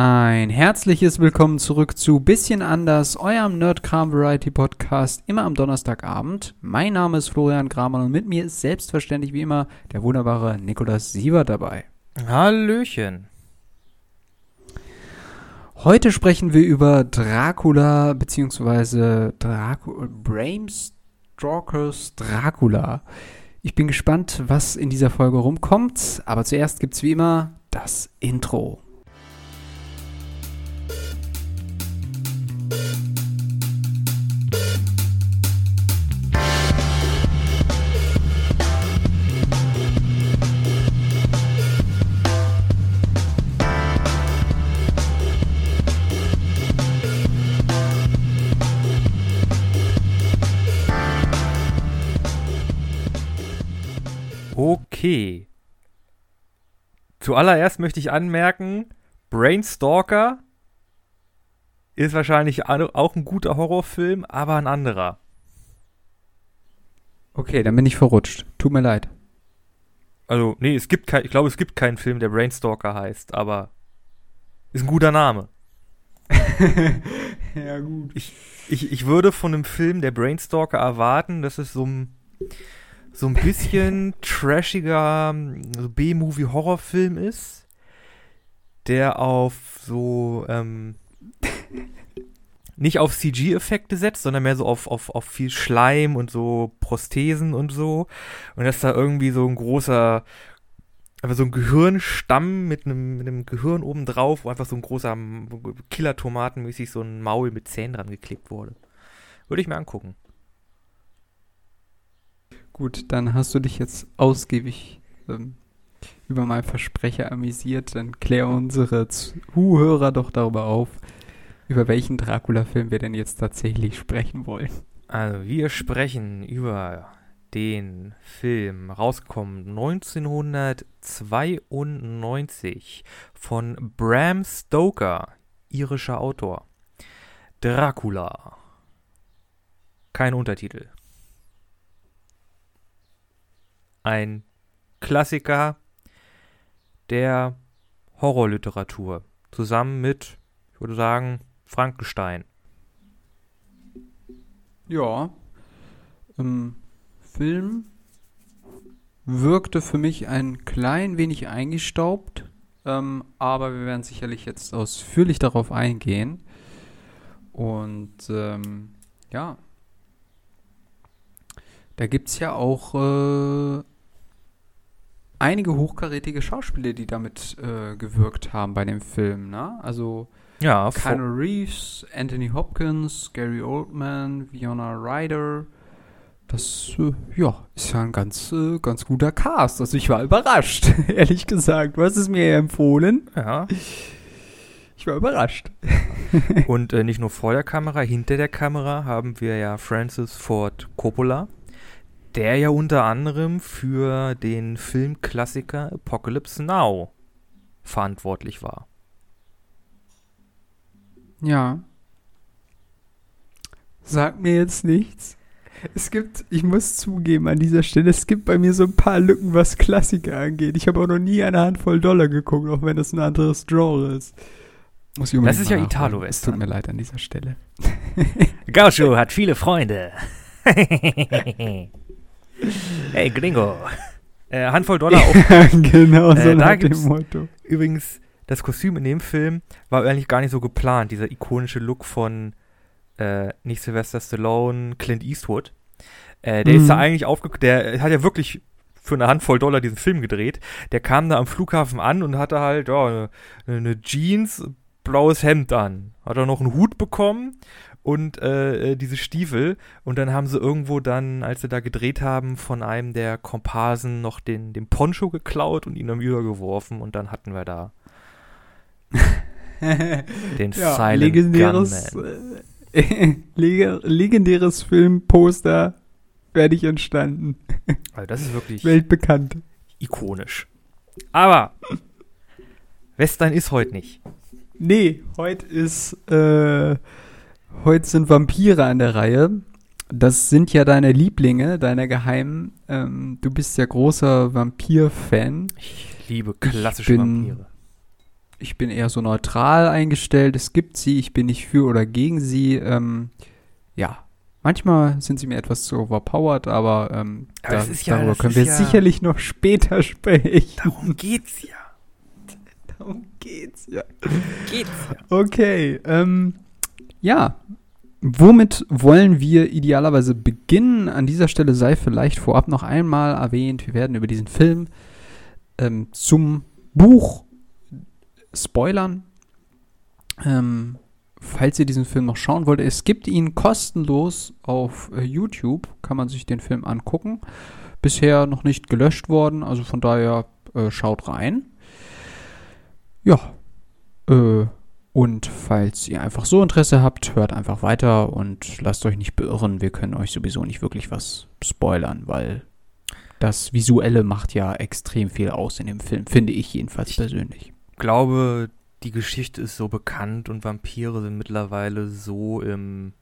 Ein herzliches Willkommen zurück zu Bisschen anders, eurem Nerdkram Variety Podcast, immer am Donnerstagabend. Mein Name ist Florian Kramer und mit mir ist selbstverständlich wie immer der wunderbare Nikolaus Siever dabei. Hallöchen. Heute sprechen wir über Dracula bzw. Dracu Bram Stalkers Dracula. Ich bin gespannt, was in dieser Folge rumkommt, aber zuerst gibt's wie immer das Intro. Zuallererst möchte ich anmerken, Brainstalker ist wahrscheinlich auch ein guter Horrorfilm, aber ein anderer. Okay, dann bin ich verrutscht. Tut mir leid. Also, nee, es gibt kein, ich glaube, es gibt keinen Film, der Brainstalker heißt, aber ist ein guter Name. ja, gut. Ich, ich, ich würde von einem Film, der Brainstalker erwarten, dass es so ein so ein bisschen trashiger so B-Movie-Horrorfilm ist, der auf so ähm, nicht auf CG-Effekte setzt, sondern mehr so auf, auf, auf viel Schleim und so Prosthesen und so. Und dass da irgendwie so ein großer, einfach so ein Gehirnstamm mit einem, mit einem Gehirn oben drauf, wo einfach so ein großer Killer-Tomaten-mäßig so ein Maul mit Zähnen dran geklebt wurde. Würde ich mir angucken. Gut, dann hast du dich jetzt ausgiebig ähm, über mein Versprecher amüsiert. Dann klär unsere Zuhörer doch darüber auf, über welchen Dracula-Film wir denn jetzt tatsächlich sprechen wollen. Also, wir sprechen über den Film, rausgekommen 1992 von Bram Stoker, irischer Autor. Dracula. Kein Untertitel. Ein Klassiker der Horrorliteratur. Zusammen mit, ich würde sagen, Frankenstein. Ja. Im Film wirkte für mich ein klein wenig eingestaubt, ähm, aber wir werden sicherlich jetzt ausführlich darauf eingehen. Und ähm, ja, da gibt es ja auch äh, einige hochkarätige Schauspieler, die damit äh, gewirkt haben bei dem Film, ne? Also ja, Keanu Reeves, Anthony Hopkins, Gary Oldman, Fiona Ryder. Das, äh, ja, ist ja ein ganz, äh, ganz guter Cast. Also ich war überrascht, ehrlich gesagt. Du hast es mir empfohlen. Ja. Ich war überrascht. Und äh, nicht nur vor der Kamera, hinter der Kamera haben wir ja Francis Ford Coppola der ja unter anderem für den Filmklassiker Apocalypse Now verantwortlich war. Ja. Sag mir jetzt nichts. Es gibt, ich muss zugeben an dieser Stelle, es gibt bei mir so ein paar Lücken, was Klassiker angeht. Ich habe auch noch nie eine Handvoll Dollar geguckt, auch wenn das ein anderes Genre ist. Muss ich das ist ja Italo-Western. Tut mir leid an dieser Stelle. Gaucho hat viele Freunde. Hey, Gringo. Äh, Handvoll Dollar auch. genau, so äh, nach dem Motto. Übrigens, das Kostüm in dem Film war eigentlich gar nicht so geplant. Dieser ikonische Look von äh, nicht Sylvester Stallone, Clint Eastwood. Äh, der mhm. ist da eigentlich aufgekommen. Der hat ja wirklich für eine Handvoll Dollar diesen Film gedreht. Der kam da am Flughafen an und hatte halt ja, eine, eine Jeans, blaues Hemd an. Hat er noch einen Hut bekommen und äh, äh, diese Stiefel. Und dann haben sie irgendwo dann, als sie da gedreht haben, von einem der Komparsen noch den, den Poncho geklaut und ihn am übergeworfen. Und dann hatten wir da den ja, Silent legendäres, äh, legendäres Filmposter werde ich entstanden. Also das ist wirklich weltbekannt. Ikonisch. Aber Western ist heute nicht. Nee, heute ist äh, Heute sind Vampire an der Reihe. Das sind ja deine Lieblinge, deine Geheimen. Ähm, du bist ja großer Vampir-Fan. Ich liebe klassische ich bin, Vampire. ich bin eher so neutral eingestellt. Es gibt sie, ich bin nicht für oder gegen sie. Ähm, ja, manchmal sind sie mir etwas zu overpowered, aber, ähm, Aber da, ja- darüber können wir ja- sicherlich noch später sprechen. Darum geht's ja. Darum geht's ja. Geht's ja. Okay, ähm, ja. Womit wollen wir idealerweise beginnen? An dieser Stelle sei vielleicht vorab noch einmal erwähnt, wir werden über diesen Film ähm, zum Buch spoilern. Ähm, falls ihr diesen Film noch schauen wollt, es gibt ihn kostenlos auf äh, YouTube, kann man sich den Film angucken. Bisher noch nicht gelöscht worden, also von daher äh, schaut rein. Ja, äh, und falls ihr einfach so Interesse habt, hört einfach weiter und lasst euch nicht beirren. Wir können euch sowieso nicht wirklich was spoilern, weil das Visuelle macht ja extrem viel aus in dem Film, finde ich jedenfalls persönlich. glaube, die Geschichte ist so bekannt und Vampire sind mittlerweile so im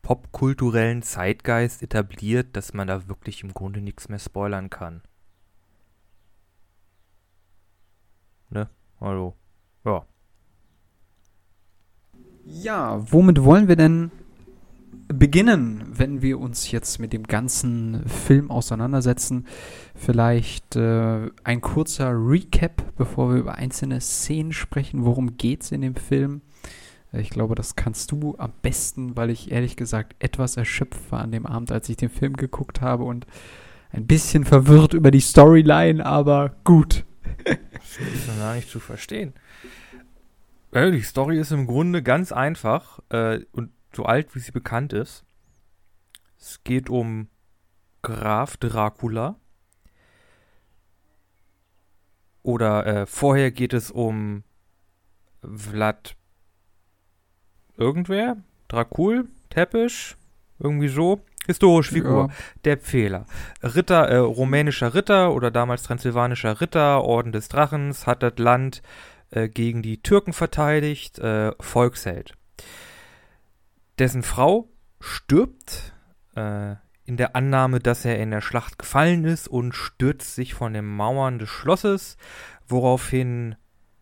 popkulturellen Zeitgeist etabliert, dass man da wirklich im Grunde nichts mehr spoilern kann. Ne? Also, ja. Ja, womit wollen wir denn beginnen, wenn wir uns jetzt mit dem ganzen Film auseinandersetzen? Vielleicht äh, ein kurzer Recap, bevor wir über einzelne Szenen sprechen. Worum geht's in dem Film? Äh, Ich glaube, das kannst du am besten, weil ich ehrlich gesagt etwas erschöpft war an dem Abend, als ich den Film geguckt habe und ein bisschen verwirrt über die Storyline, aber gut. Das ist noch gar nicht zu verstehen. Ja, die Story ist im Grunde ganz einfach äh, und so alt, wie sie bekannt ist. Es geht um Graf Dracula. Oder äh, vorher geht es um Vlad irgendwer? Dracul? Teppich? Irgendwie so. Historische Figur. Ja. Der Pfähler. Ritter, äh, rumänischer Ritter oder damals transsilvanischer Ritter, Orden des Drachens, hat das Land äh, gegen die Türken verteidigt, äh, Volksheld. Dessen Frau stirbt äh, in der Annahme, dass er in der Schlacht gefallen ist und stürzt sich von den Mauern des Schlosses, woraufhin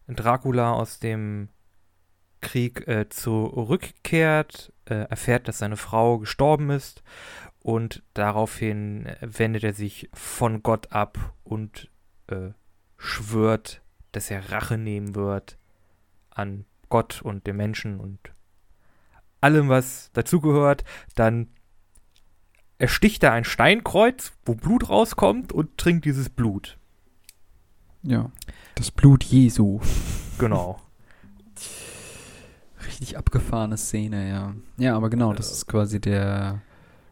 Dracula aus dem Krieg äh, zurückkehrt, äh, erfährt, dass seine Frau gestorben ist und daraufhin äh, wendet er sich von Gott ab und äh, schwört, dass er Rache nehmen wird an Gott und den Menschen und allem, was dazugehört. Dann ersticht er ein Steinkreuz, wo Blut rauskommt und trinkt dieses Blut. Ja. Das Blut Jesu. Genau. Richtig abgefahrene Szene, ja. Ja, aber genau, das ist quasi der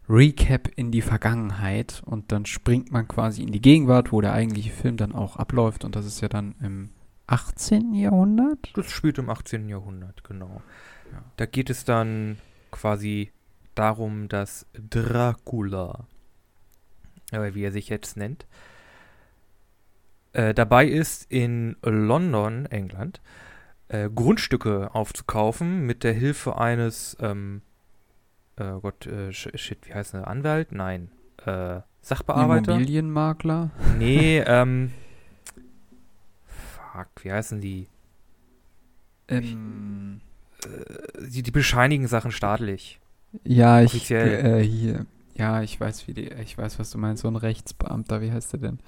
Recap in die Vergangenheit und dann springt man quasi in die Gegenwart, wo der eigentliche Film dann auch abläuft und das ist ja dann im 18. Jahrhundert. Das spielt im 18. Jahrhundert, genau. Ja. Da geht es dann quasi darum, dass Dracula, äh, wie er sich jetzt nennt, äh, dabei ist, in London, England, äh, Grundstücke aufzukaufen mit der Hilfe eines, ähm, äh, Gott, äh, sh- shit, wie heißt der, Anwalt? Nein, äh, Sachbearbeiter? Immobilienmakler. Nee, ähm, fuck, wie heißen die? Ähm, Die, die bescheinigen Sachen staatlich. ja, ich Offiziell. äh, hier. Ja, ich weiß, wie die, ich weiß, was du meinst. So ein Rechtsbeamter, wie heißt der denn?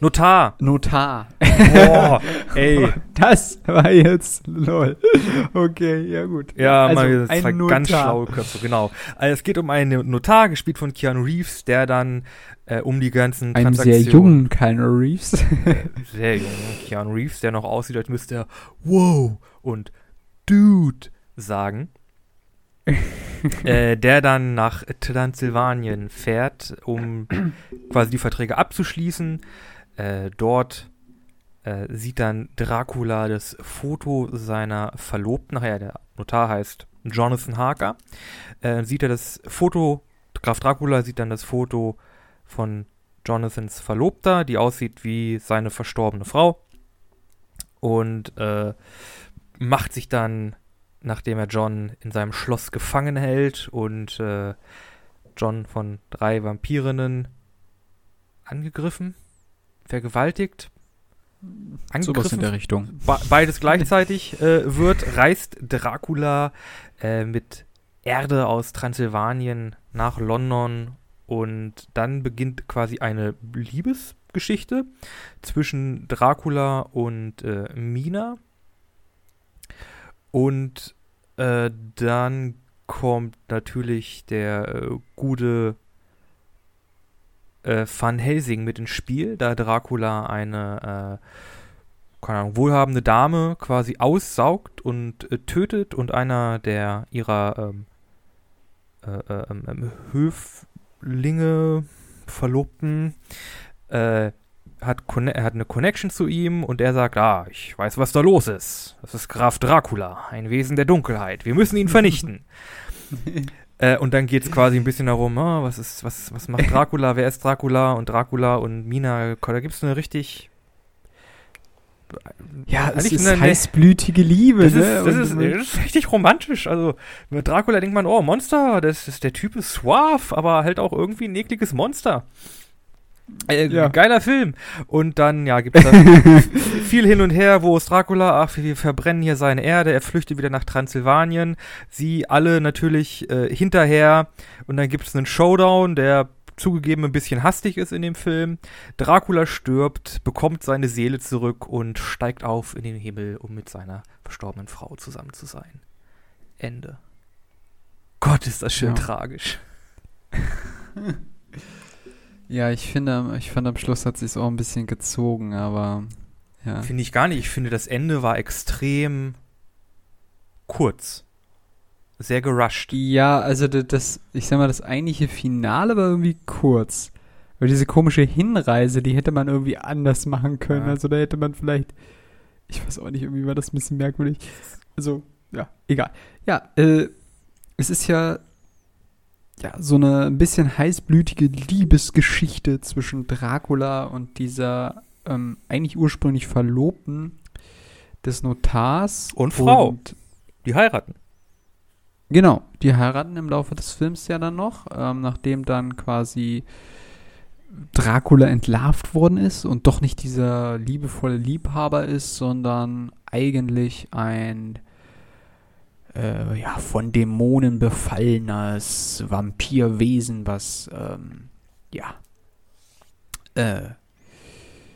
Notar! Notar. Boah, ey. Das war jetzt lol. Okay, ja gut. Ja, Also, mal ein zwei ganz Notar. schlaue Köpfe, genau. Also es geht um einen Notar, gespielt von Keanu Reeves, der dann äh, um die ganzen Einen sehr jungen Keanu Reeves. Sehr jungen Keanu Reeves, der noch aussieht, als müsste er Wow und Dude sagen. äh, der dann nach Transsilvanien fährt, um quasi die Verträge abzuschließen. Äh, dort äh, sieht dann Dracula das Foto seiner Verlobten, nachher der Notar heißt Jonathan Harker, äh, sieht er das Foto, Graf Dracula sieht dann das Foto von Jonathans Verlobter, die aussieht wie seine verstorbene Frau und äh, macht sich dann, nachdem er John in seinem Schloss gefangen hält und äh, John von drei Vampirinnen angegriffen, vergewaltigt, Sowas in der Richtung. Beides gleichzeitig äh, wird, reist Dracula äh, mit Erde aus Transsilvanien nach London und dann beginnt quasi eine Liebesgeschichte zwischen Dracula und äh, Mina. Und äh, dann kommt natürlich der äh, gute äh, Van Helsing mit ins Spiel, da Dracula eine äh, keine Ahnung, wohlhabende Dame quasi aussaugt und äh, tötet und einer der ihrer ähm, äh, äh, ähm, ähm, Höflinge, Verlobten, äh, hat, er hat eine Connection zu ihm und er sagt, ah, ich weiß, was da los ist. Das ist Graf Dracula, ein Wesen der Dunkelheit. Wir müssen ihn vernichten. Äh, und dann geht es quasi ein bisschen darum, oh, was ist, was, was macht Dracula, wer ist Dracula und Dracula und Mina, da gibt es eine richtig ja, es ist eine, heißblütige Liebe. Das, ne? ist, das, ist, das, ist, richtig romantisch. Also mit Dracula denkt man, oh, Monster, das ist der Typ ist suave, aber halt auch irgendwie ein ekliges Monster. Äh, ja. Geiler Film. Und dann, ja, gibt es viel hin und her, wo ist Dracula? Ach, wir verbrennen hier seine Erde. Er flüchtet wieder nach Transsilvanien. Sie alle natürlich äh, hinterher. Und dann gibt es einen Showdown, der zugegeben ein bisschen hastig ist in dem Film. Dracula stirbt, bekommt seine Seele zurück und steigt auf in den Himmel, um mit seiner verstorbenen Frau zusammen zu sein. Ende. Gott, ist das schön ja. tragisch. Ja, ich finde, ich fand am Schluss hat sich auch ein bisschen gezogen, aber ja. Finde ich gar nicht. Ich finde, das Ende war extrem kurz. Sehr gerusht. Ja, also das, ich sag mal, das eigentliche Finale war irgendwie kurz. Aber diese komische Hinreise, die hätte man irgendwie anders machen können. Ja. Also da hätte man vielleicht, ich weiß auch nicht, irgendwie war das ein bisschen merkwürdig. Also, ja, egal. Ja, äh, es ist ja ja, so eine ein bisschen heißblütige Liebesgeschichte zwischen Dracula und dieser ähm, eigentlich ursprünglich Verlobten des Notars. Und Frau. Und die heiraten. Genau, die heiraten im Laufe des Films ja dann noch, ähm, nachdem dann quasi Dracula entlarvt worden ist und doch nicht dieser liebevolle Liebhaber ist, sondern eigentlich ein äh, ja, von Dämonen befallenes Vampirwesen, was, ähm, ja, äh,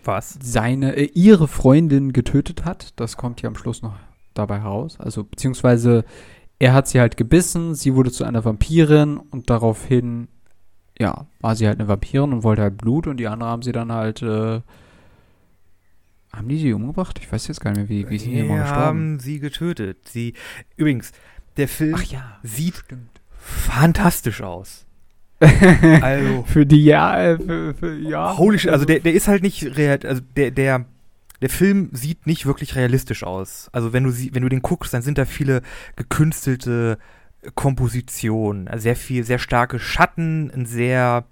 was? Seine, äh, ihre Freundin getötet hat. Das kommt hier am Schluss noch dabei raus. Also, beziehungsweise, er hat sie halt gebissen, sie wurde zu einer Vampirin und daraufhin, ja, war sie halt eine Vampirin und wollte halt Blut und die andere haben sie dann halt, äh, haben die sie umgebracht? Ich weiß jetzt gar nicht mehr, wie, wie sind die immer gestorben? haben sie getötet. Sie, übrigens, der Film ja, sieht stimmt. fantastisch aus. also für die ja, äh, für, für, ja. Holy shit, also der, der ist halt nicht real, also der, der, der Film sieht nicht wirklich realistisch aus. Also wenn du sie, wenn du den guckst, dann sind da viele gekünstelte Kompositionen, also sehr viel, sehr starke Schatten, ein sehr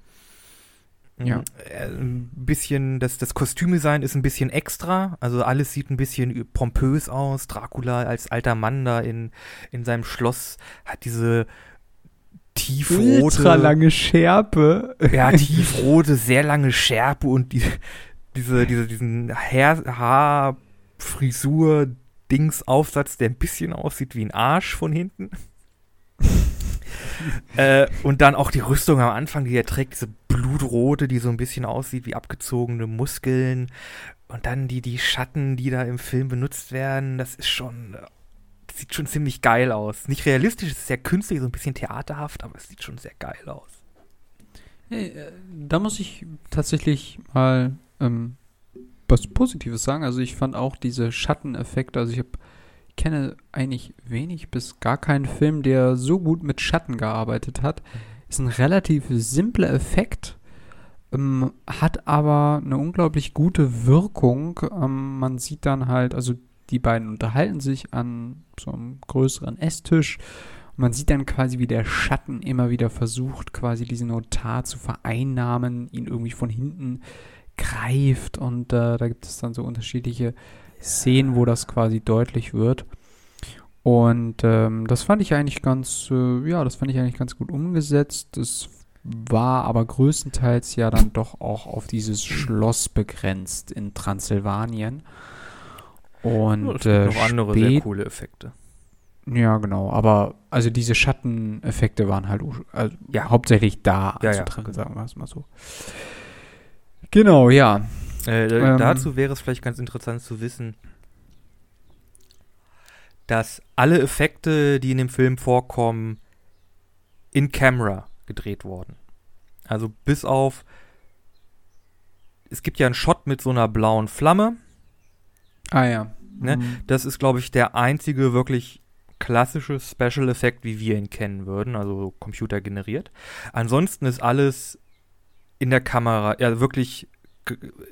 ja. Äh, ein bisschen, das, das Kostümdesign ist ein bisschen extra, also alles sieht ein bisschen pompös aus. Dracula als alter Mann da in, in seinem Schloss hat diese tiefrote. Ultra lange Schärpe. Ja, tiefrote, sehr lange Schärpe und die, diese, diese, diesen Haarfrisur-Dings-Aufsatz, der ein bisschen aussieht wie ein Arsch von hinten. äh, und dann auch die Rüstung am Anfang, die er trägt, diese blutrote, die so ein bisschen aussieht wie abgezogene Muskeln. Und dann die, die Schatten, die da im Film benutzt werden, das ist schon. Das sieht schon ziemlich geil aus. Nicht realistisch, es ist sehr künstlich, so ein bisschen theaterhaft, aber es sieht schon sehr geil aus. Hey, äh, da muss ich tatsächlich mal ähm, was Positives sagen. Also ich fand auch diese Schatteneffekte, also ich habe kenne eigentlich wenig bis gar keinen Film, der so gut mit Schatten gearbeitet hat. Ist ein relativ simpler Effekt, ähm, hat aber eine unglaublich gute Wirkung. Ähm, man sieht dann halt, also die beiden unterhalten sich an so einem größeren Esstisch. Man sieht dann quasi, wie der Schatten immer wieder versucht, quasi diesen Notar zu vereinnahmen, ihn irgendwie von hinten greift. Und äh, da gibt es dann so unterschiedliche Szenen, wo das quasi deutlich wird. Und ähm, das fand ich eigentlich ganz, äh, ja, das fand ich eigentlich ganz gut umgesetzt. Das war aber größtenteils ja dann doch auch auf dieses Schloss begrenzt in Transsilvanien. Und ja, es äh, noch andere sehr coole Effekte. Ja, genau. Aber also diese Schatteneffekte waren halt also ja. hauptsächlich da ja, anzutreffen, ja. sagen wir es mal so. Genau, ja. Äh, ähm, dazu wäre es vielleicht ganz interessant zu wissen, dass alle Effekte, die in dem Film vorkommen, in Camera gedreht wurden. Also bis auf es gibt ja einen Shot mit so einer blauen Flamme. Ah ja. Ne? Mhm. Das ist, glaube ich, der einzige wirklich klassische Special Effekt, wie wir ihn kennen würden, also computergeneriert. Ansonsten ist alles in der Kamera, ja, wirklich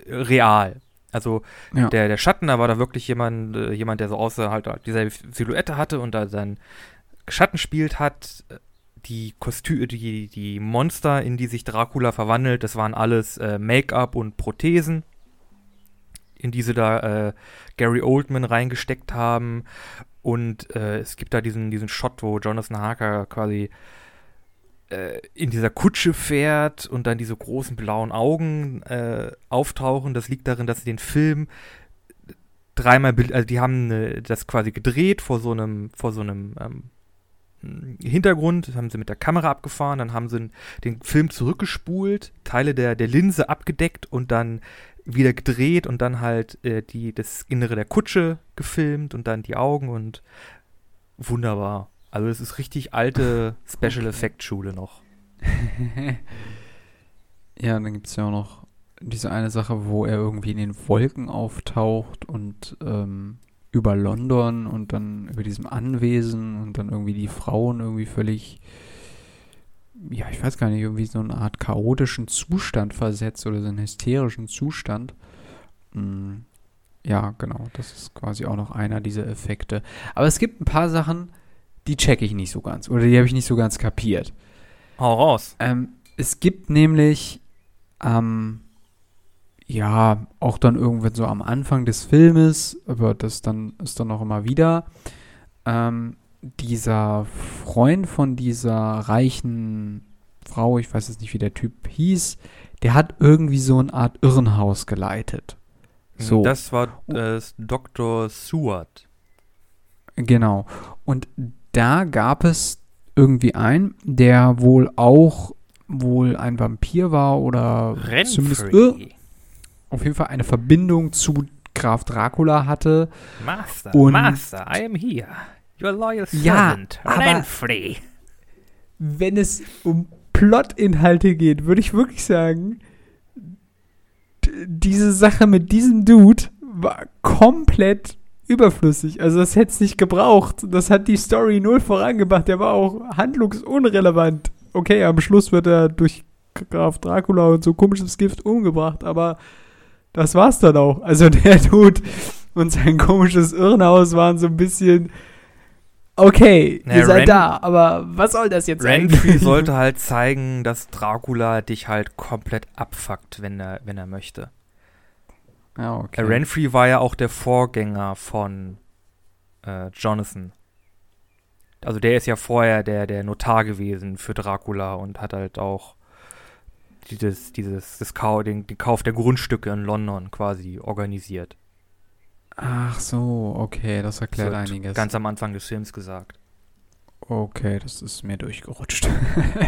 real. Also ja. der, der Schatten, da war da wirklich jemand, äh, jemand, der so aussah, halt dieselbe Silhouette hatte und da sein Schatten spielt hat. Die Kostüme, die, die Monster, in die sich Dracula verwandelt, das waren alles äh, Make-up und Prothesen, in die sie da äh, Gary Oldman reingesteckt haben. Und äh, es gibt da diesen, diesen Shot, wo Jonathan Harker quasi äh, in dieser Kutsche fährt und dann diese großen blauen Augen äh, auftauchen. Das liegt darin, dass sie den Film dreimal, also die haben äh, das quasi gedreht vor so einem, vor so einem ähm, Hintergrund, das haben sie mit der Kamera abgefahren, dann haben sie den Film zurückgespult, Teile der, der Linse abgedeckt und dann wieder gedreht und dann halt äh, die, das Innere der Kutsche gefilmt und dann die Augen und wunderbar. Also es ist richtig alte Special Effect Schule noch. ja, dann gibt es ja auch noch diese eine Sache, wo er irgendwie in den Wolken auftaucht und ähm, über London und dann über diesem Anwesen und dann irgendwie die Frauen irgendwie völlig, ja, ich weiß gar nicht, irgendwie so eine Art chaotischen Zustand versetzt oder so einen hysterischen Zustand. Mm, ja, genau, das ist quasi auch noch einer dieser Effekte. Aber es gibt ein paar Sachen, die checke ich nicht so ganz. Oder die habe ich nicht so ganz kapiert. Hau raus. Ähm, es gibt nämlich, ähm, ja, auch dann irgendwann so am Anfang des Filmes, aber das dann ist dann auch immer wieder, ähm, dieser Freund von dieser reichen Frau, ich weiß jetzt nicht, wie der Typ hieß, der hat irgendwie so eine Art Irrenhaus geleitet. So. Das war äh, Dr. Seward. Genau. Und da gab es irgendwie einen, der wohl auch wohl ein Vampir war oder Renfrey. zumindest auf jeden Fall eine Verbindung zu Graf Dracula hatte. Master, und Master, I am here. Your loyal servant, ja, Renfrey. Wenn es um Plotinhalte geht, würde ich wirklich sagen, diese Sache mit diesem Dude war komplett überflüssig. Also das hätte es nicht gebraucht. Das hat die Story null vorangebracht. Der war auch handlungsunrelevant. Okay, am Schluss wird er durch Graf Dracula und so komisches Gift umgebracht, aber das war's dann auch. Also der Dude und sein komisches Irrenhaus waren so ein bisschen okay, naja, ihr seid Ren da, aber was soll das jetzt Renfrey sollte halt zeigen, dass Dracula dich halt komplett abfuckt, wenn er, wenn er möchte. Ja, okay. Renfrey war ja auch der Vorgänger von äh, Jonathan. Also der ist ja vorher der, der Notar gewesen für Dracula und hat halt auch dieses, dieses, das Kau den, den Kauf der Grundstücke in London quasi organisiert. Ach so, okay, das erklärt das einiges. Ganz am Anfang des Films gesagt. Okay, das ist mir durchgerutscht.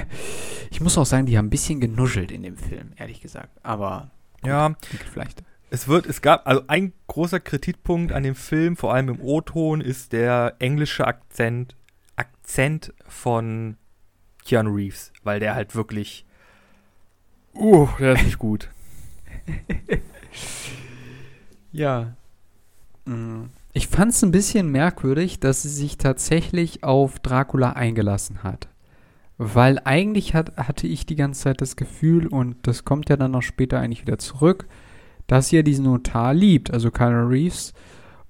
ich muss auch sagen, die haben ein bisschen genuschelt in dem Film, ehrlich gesagt. Aber gut, ja, vielleicht es wird, es gab, also ein großer Kritikpunkt an dem Film, vor allem im O-Ton, ist der englische Akzent, Akzent von Keanu Reeves, weil der halt wirklich, uh, der ist nicht gut. ja. Mm. Ich fand es ein bisschen merkwürdig, dass sie sich tatsächlich auf Dracula eingelassen hat. Weil eigentlich hat, hatte ich die ganze Zeit das Gefühl, und das kommt ja dann noch später eigentlich wieder zurück, dass ja diesen Notar liebt, also Kylo Reeves.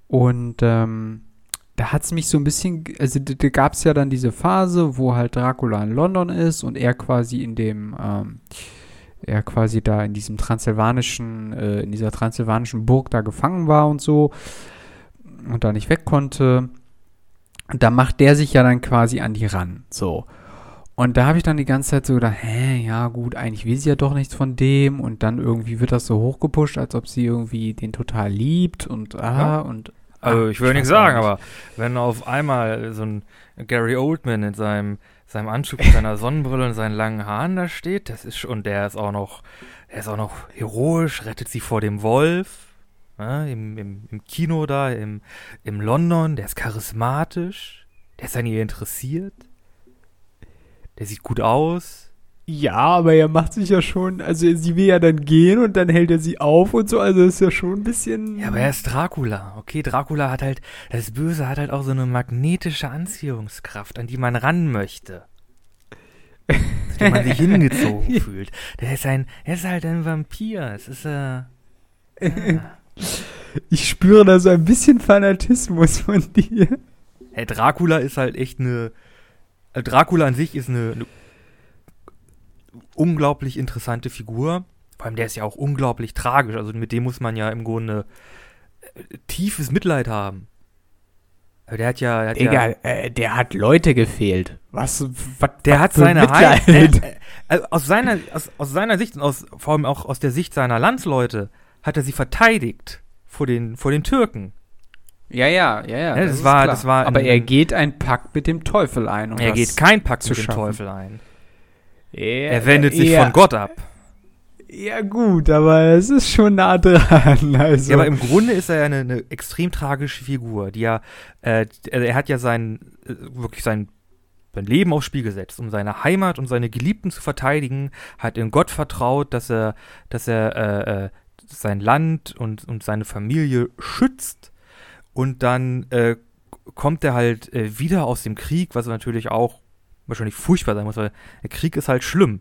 Und ähm, da hat es mich so ein bisschen, also da, da gab es ja dann diese Phase, wo halt Dracula in London ist und er quasi in dem, ähm, er quasi da in diesem transsilvanischen, äh, in dieser transsilvanischen Burg da gefangen war und so und da nicht weg konnte. Und da macht der sich ja dann quasi an die ran, so. Und da habe ich dann die ganze Zeit so gedacht, hä, ja gut, eigentlich will sie ja doch nichts von dem. Und dann irgendwie wird das so hochgepusht, als ob sie irgendwie den total liebt und ah ja. und also ich würde nichts sagen, aber wenn auf einmal so ein Gary Oldman in seinem, seinem Anzug mit seiner Sonnenbrille und seinen langen Haaren da steht, das ist und der ist auch noch, der ist auch noch heroisch, rettet sie vor dem Wolf, ja, im, im, im Kino da, im, im London, der ist charismatisch, der ist an ihr interessiert, der sieht gut aus, ja, aber er macht sich ja schon, also sie will ja dann gehen und dann hält er sie auf und so, also ist ja schon ein bisschen. Ja, aber er ist Dracula. Okay, Dracula hat halt, das Böse hat halt auch so eine magnetische Anziehungskraft, an die man ran möchte. die man sich hingezogen fühlt. Der ist ein, er ist halt ein Vampir. Es ist, äh. Ja. Ich spüre da so ein bisschen Fanatismus von dir. Hey, Dracula ist halt echt eine. Äh, Dracula an sich ist eine, eine unglaublich interessante Figur. Vor allem der ist ja auch unglaublich tragisch. Also mit dem muss man ja im Grunde äh, tiefes Mitleid haben. Der hat ja. Hat Egal, ja, äh, der hat Leute gefehlt. Was? was der hat seine Mitleid. Äh, äh, also aus, seiner, aus, aus seiner Sicht und aus, vor allem auch aus der Sicht seiner Landsleute hat er sie verteidigt vor den, vor den Türken. Ja, ja, ja, ja. das, das, war, das war. Aber er geht einen Pakt mit dem Teufel ein. Um er geht keinen Pakt mit dem Teufel ein. Er, er wendet sich von Gott ab. Ja, gut, aber es ist schon nah dran. Also. Ja, aber im Grunde ist er ja eine, eine extrem tragische Figur, die ja, äh, er hat ja sein, äh, wirklich sein, sein Leben aufs Spiel gesetzt, um seine Heimat und seine Geliebten zu verteidigen, hat in Gott vertraut, dass er, dass er äh, äh, sein Land und, und seine Familie schützt und dann äh, kommt er halt äh, wieder aus dem Krieg, was natürlich auch wahrscheinlich furchtbar sein muss, weil der Krieg ist halt schlimm.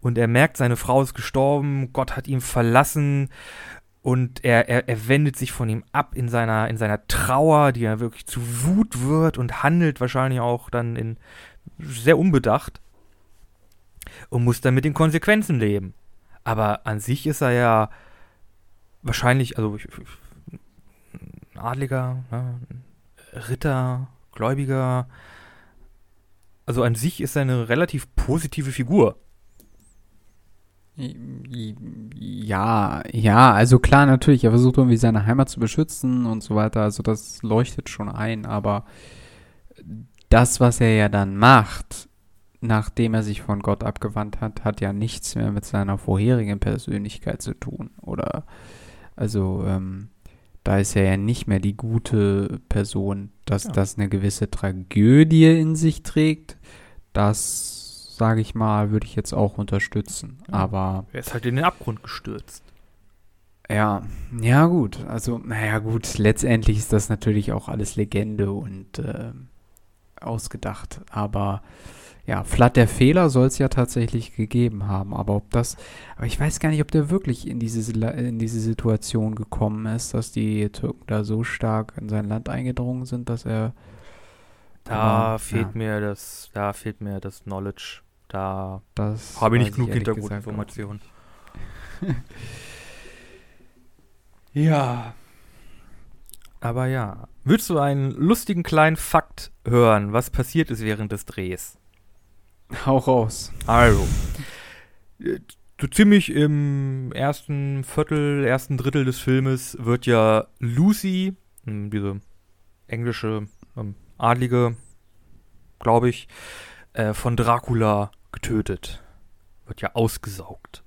Und er merkt, seine Frau ist gestorben, Gott hat ihn verlassen und er, er, er wendet sich von ihm ab in seiner, in seiner Trauer, die er wirklich zu Wut wird und handelt wahrscheinlich auch dann in sehr unbedacht und muss dann mit den Konsequenzen leben. Aber an sich ist er ja wahrscheinlich, also ein Adliger, ne, Ritter, Gläubiger, also an sich ist er eine relativ positive Figur. Ja, ja, also klar, natürlich, er versucht irgendwie seine Heimat zu beschützen und so weiter, also das leuchtet schon ein, aber das, was er ja dann macht, nachdem er sich von Gott abgewandt hat, hat ja nichts mehr mit seiner vorherigen Persönlichkeit zu tun, oder? Also, ähm, da ist er ja nicht mehr die gute Person, dass ja. das eine gewisse Tragödie in sich trägt. Das, sage ich mal, würde ich jetzt auch unterstützen. Ja. Aber. Er ist halt in den Abgrund gestürzt. Ja, ja gut. Also, naja gut, letztendlich ist das natürlich auch alles Legende und äh, ausgedacht. Aber ja, Flat der Fehler soll es ja tatsächlich gegeben haben, aber ob das, aber ich weiß gar nicht, ob der wirklich in diese, in diese Situation gekommen ist, dass die Türken da so stark in sein Land eingedrungen sind, dass er da aber, fehlt ja. mir das, da fehlt mir das Knowledge, da habe ich nicht genug Hintergrundinformationen. ja. Aber ja. Willst du einen lustigen kleinen Fakt hören, was passiert ist während des Drehs? Hau raus. Also, so ziemlich im ersten Viertel, ersten Drittel des Filmes wird ja Lucy, hm, diese englische ähm, Adlige, glaube ich, äh, von Dracula getötet. Wird ja ausgesaugt.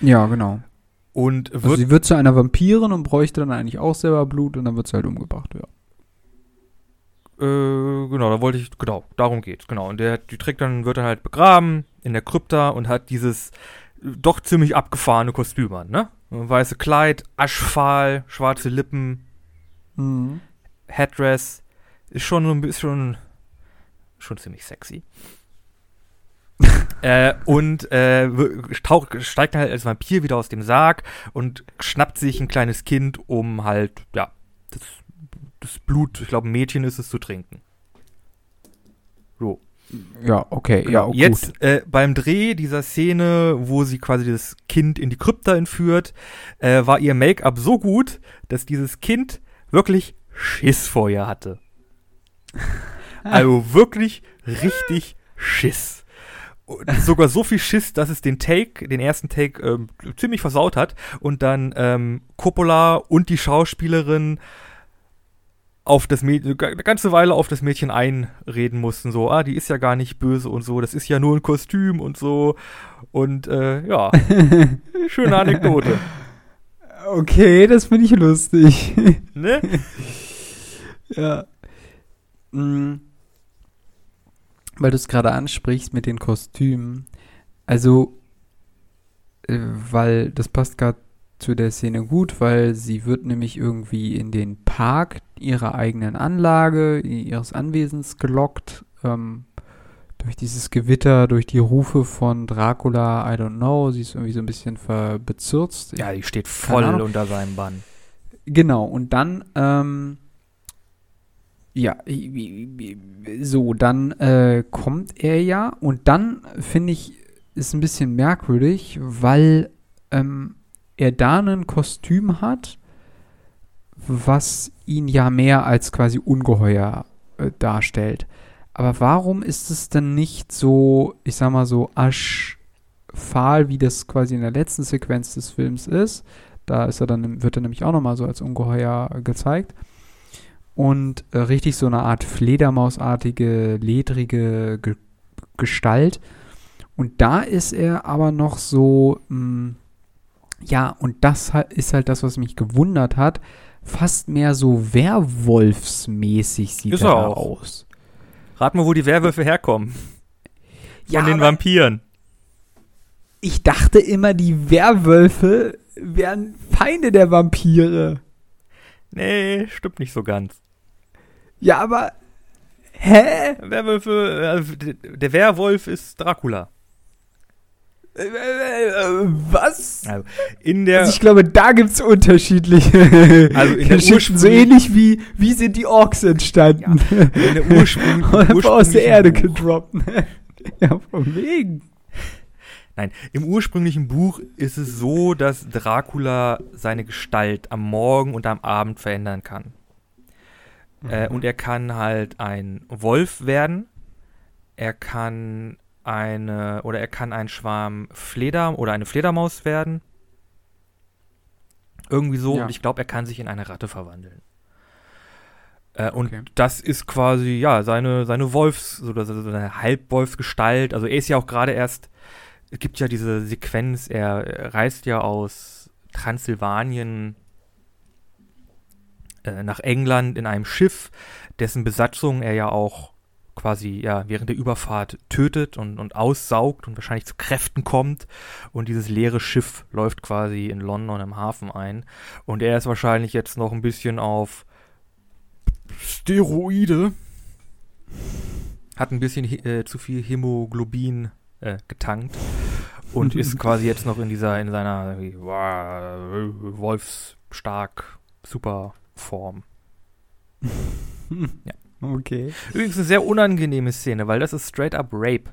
Ja, genau. Und also wird also sie wird zu einer Vampirin und bräuchte dann eigentlich auch selber Blut und dann wird sie halt umgebracht, ja. Äh, genau, da wollte ich, genau, darum geht's, genau. Und der, die trägt dann, wird dann halt begraben in der Krypta und hat dieses äh, doch ziemlich abgefahrene Kostüm an, ne? Weiße Kleid, aschfahl, schwarze Lippen, mhm. Headdress, ist schon so ein bisschen, schon ziemlich sexy. äh, und äh, tauch, steigt halt als Vampir wieder aus dem Sarg und schnappt sich ein kleines Kind, um halt, ja, das das Blut, ich glaube, ein Mädchen ist es zu trinken. So. Ja, okay, genau. ja, oh, Jetzt äh, beim Dreh dieser Szene, wo sie quasi das Kind in die Krypta entführt, äh, war ihr Make-up so gut, dass dieses Kind wirklich Schiss vor ihr hatte. also wirklich richtig Schiss. Und sogar so viel Schiss, dass es den Take, den ersten Take, ähm, ziemlich versaut hat und dann ähm, Coppola und die Schauspielerin auf das Mädchen, eine ganze Weile auf das Mädchen einreden mussten, so, ah, die ist ja gar nicht böse und so, das ist ja nur ein Kostüm und so. Und äh, ja, schöne Anekdote. Okay, das finde ich lustig. Ne? ja. Mhm. Weil du es gerade ansprichst mit den Kostümen. Also, äh, weil das passt gerade zu der Szene gut, weil sie wird nämlich irgendwie in den Park ihrer eigenen Anlage, ihres Anwesens gelockt, ähm, durch dieses Gewitter, durch die Rufe von Dracula, I don't know, sie ist irgendwie so ein bisschen bezirzt. Ja, die steht voll unter seinem Bann. Genau, und dann, ähm, ja, so, dann äh, kommt er ja und dann finde ich, ist ein bisschen merkwürdig, weil ähm, er da ein Kostüm hat, was ihn ja mehr als quasi ungeheuer äh, darstellt. Aber warum ist es denn nicht so, ich sag mal so, aschfahl, wie das quasi in der letzten Sequenz des Films ist? Da ist er dann, wird er nämlich auch nochmal so als ungeheuer gezeigt. Und äh, richtig so eine Art Fledermausartige, ledrige Ge Gestalt. Und da ist er aber noch so, mh, hm, ja, und das ist halt das, was mich gewundert hat. Fast mehr so Werwolfsmäßig sieht ist er auch. aus. Rat mal, wo die Werwölfe herkommen. Von ja, den Vampiren. Ich dachte immer, die Werwölfe wären Feinde der Vampire. Nee, stimmt nicht so ganz. Ja, aber. Hä? Werwölfe. Äh, der Werwolf ist Dracula. Was? Also, in der also ich glaube, da gibt es unterschiedliche also in der Geschichten. So ähnlich wie, wie sind die Orks entstanden? Ja, in der Ursprung, aus der Erde Buch. gedroppt. ja, von wegen. Nein, im ursprünglichen Buch ist es so, dass Dracula seine Gestalt am Morgen und am Abend verändern kann. Mhm. Äh, und er kann halt ein Wolf werden. Er kann eine oder er kann ein Schwarm Fleder oder eine Fledermaus werden. Irgendwie so. Ja. Und ich glaube, er kann sich in eine Ratte verwandeln. Äh, und okay. das ist quasi, ja, seine, seine Wolfs- oder seine Halbwolfsgestalt. Also er ist ja auch gerade erst, es gibt ja diese Sequenz, er reist ja aus Transsilvanien äh, nach England in einem Schiff, dessen Besatzung er ja auch quasi ja während der Überfahrt tötet und, und aussaugt und wahrscheinlich zu Kräften kommt und dieses leere Schiff läuft quasi in London im Hafen ein und er ist wahrscheinlich jetzt noch ein bisschen auf Steroide hat ein bisschen äh, zu viel Hämoglobin äh, getankt und ist quasi jetzt noch in dieser in seiner wow, Wolfsstark super Form. ja. Okay. Übrigens eine sehr unangenehme Szene, weil das ist straight up Rape.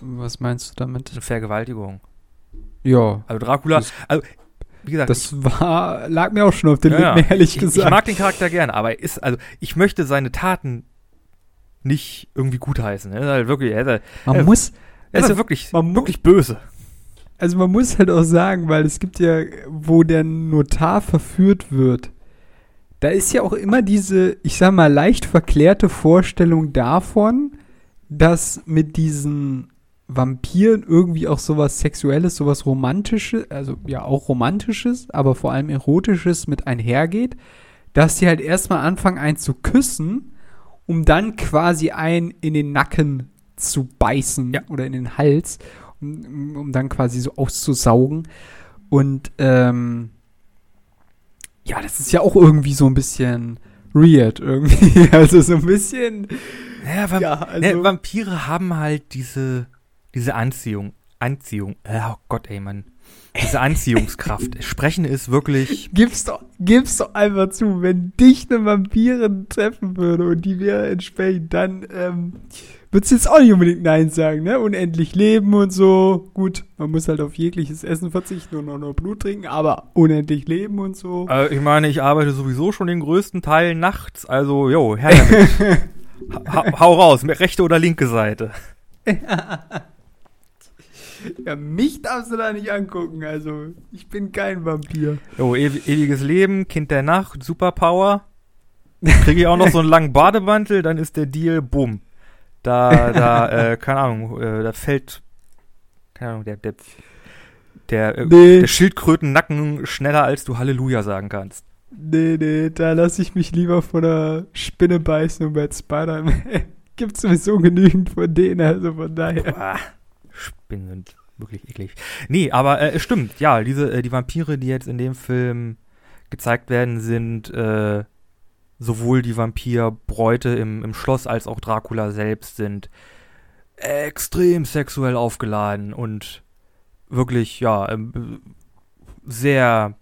Was meinst du damit? Eine Vergewaltigung. Ja. Also Dracula, also wie gesagt. Das war, lag mir auch schon auf den ja, Lippen, ehrlich ich, gesagt. Ich mag den Charakter gerne, aber ist, also ich möchte seine Taten nicht irgendwie gutheißen. Er ist halt wirklich, er ist halt, man er, muss, er ist also, wirklich, man wirklich böse. Also man muss halt auch sagen, weil es gibt ja, wo der Notar verführt wird, da ist ja auch immer diese, ich sag mal, leicht verklärte Vorstellung davon, dass mit diesen Vampiren irgendwie auch sowas Sexuelles, sowas Romantisches, also ja auch Romantisches, aber vor allem Erotisches mit einhergeht, dass die halt erstmal anfangen, einen zu küssen, um dann quasi einen in den Nacken zu beißen ja. oder in den Hals, um, um dann quasi so auszusaugen. Und ähm, ja, das ist ja auch irgendwie so ein bisschen weird irgendwie. Also so ein bisschen. Ja, Vamp ja, also ja, Vampire haben halt diese, diese Anziehung. Anziehung. Oh Gott, ey, Mann. Diese Anziehungskraft. Sprechen ist wirklich. Gib's doch, gib's doch einfach zu, wenn dich eine Vampirin treffen würde und die wäre entsprechend, dann ähm, würdest du jetzt auch nicht unbedingt Nein sagen, ne? Unendlich leben und so. Gut, man muss halt auf jegliches Essen verzichten und auch noch Blut trinken, aber unendlich leben und so. Äh, ich meine, ich arbeite sowieso schon den größten Teil nachts, also, jo, her damit. ha, hau raus, rechte oder linke Seite. Ja, mich darfst du da nicht angucken. Also, ich bin kein Vampir. Jo, ew ewiges Leben, Kind der Nacht, Superpower. Kriege ich auch noch so einen langen Bademantel, dann ist der Deal, bumm. Da, da, äh, keine Ahnung, äh, da fällt, keine Ahnung, der, der, der, äh, nee. der Schildkrötennacken schneller, als du Halleluja sagen kannst. Nee, nee, da lasse ich mich lieber von der Spinne beißen und bei Spider-Man gibt es sowieso genügend von denen, also von daher. Boah. Spinnen sind wirklich eklig. Nee, aber äh, es stimmt, ja, diese, äh, die Vampire, die jetzt in dem Film gezeigt werden, sind äh, sowohl die Vampirbräute im, im Schloss als auch Dracula selbst sind extrem sexuell aufgeladen und wirklich, ja, ähm, sehr,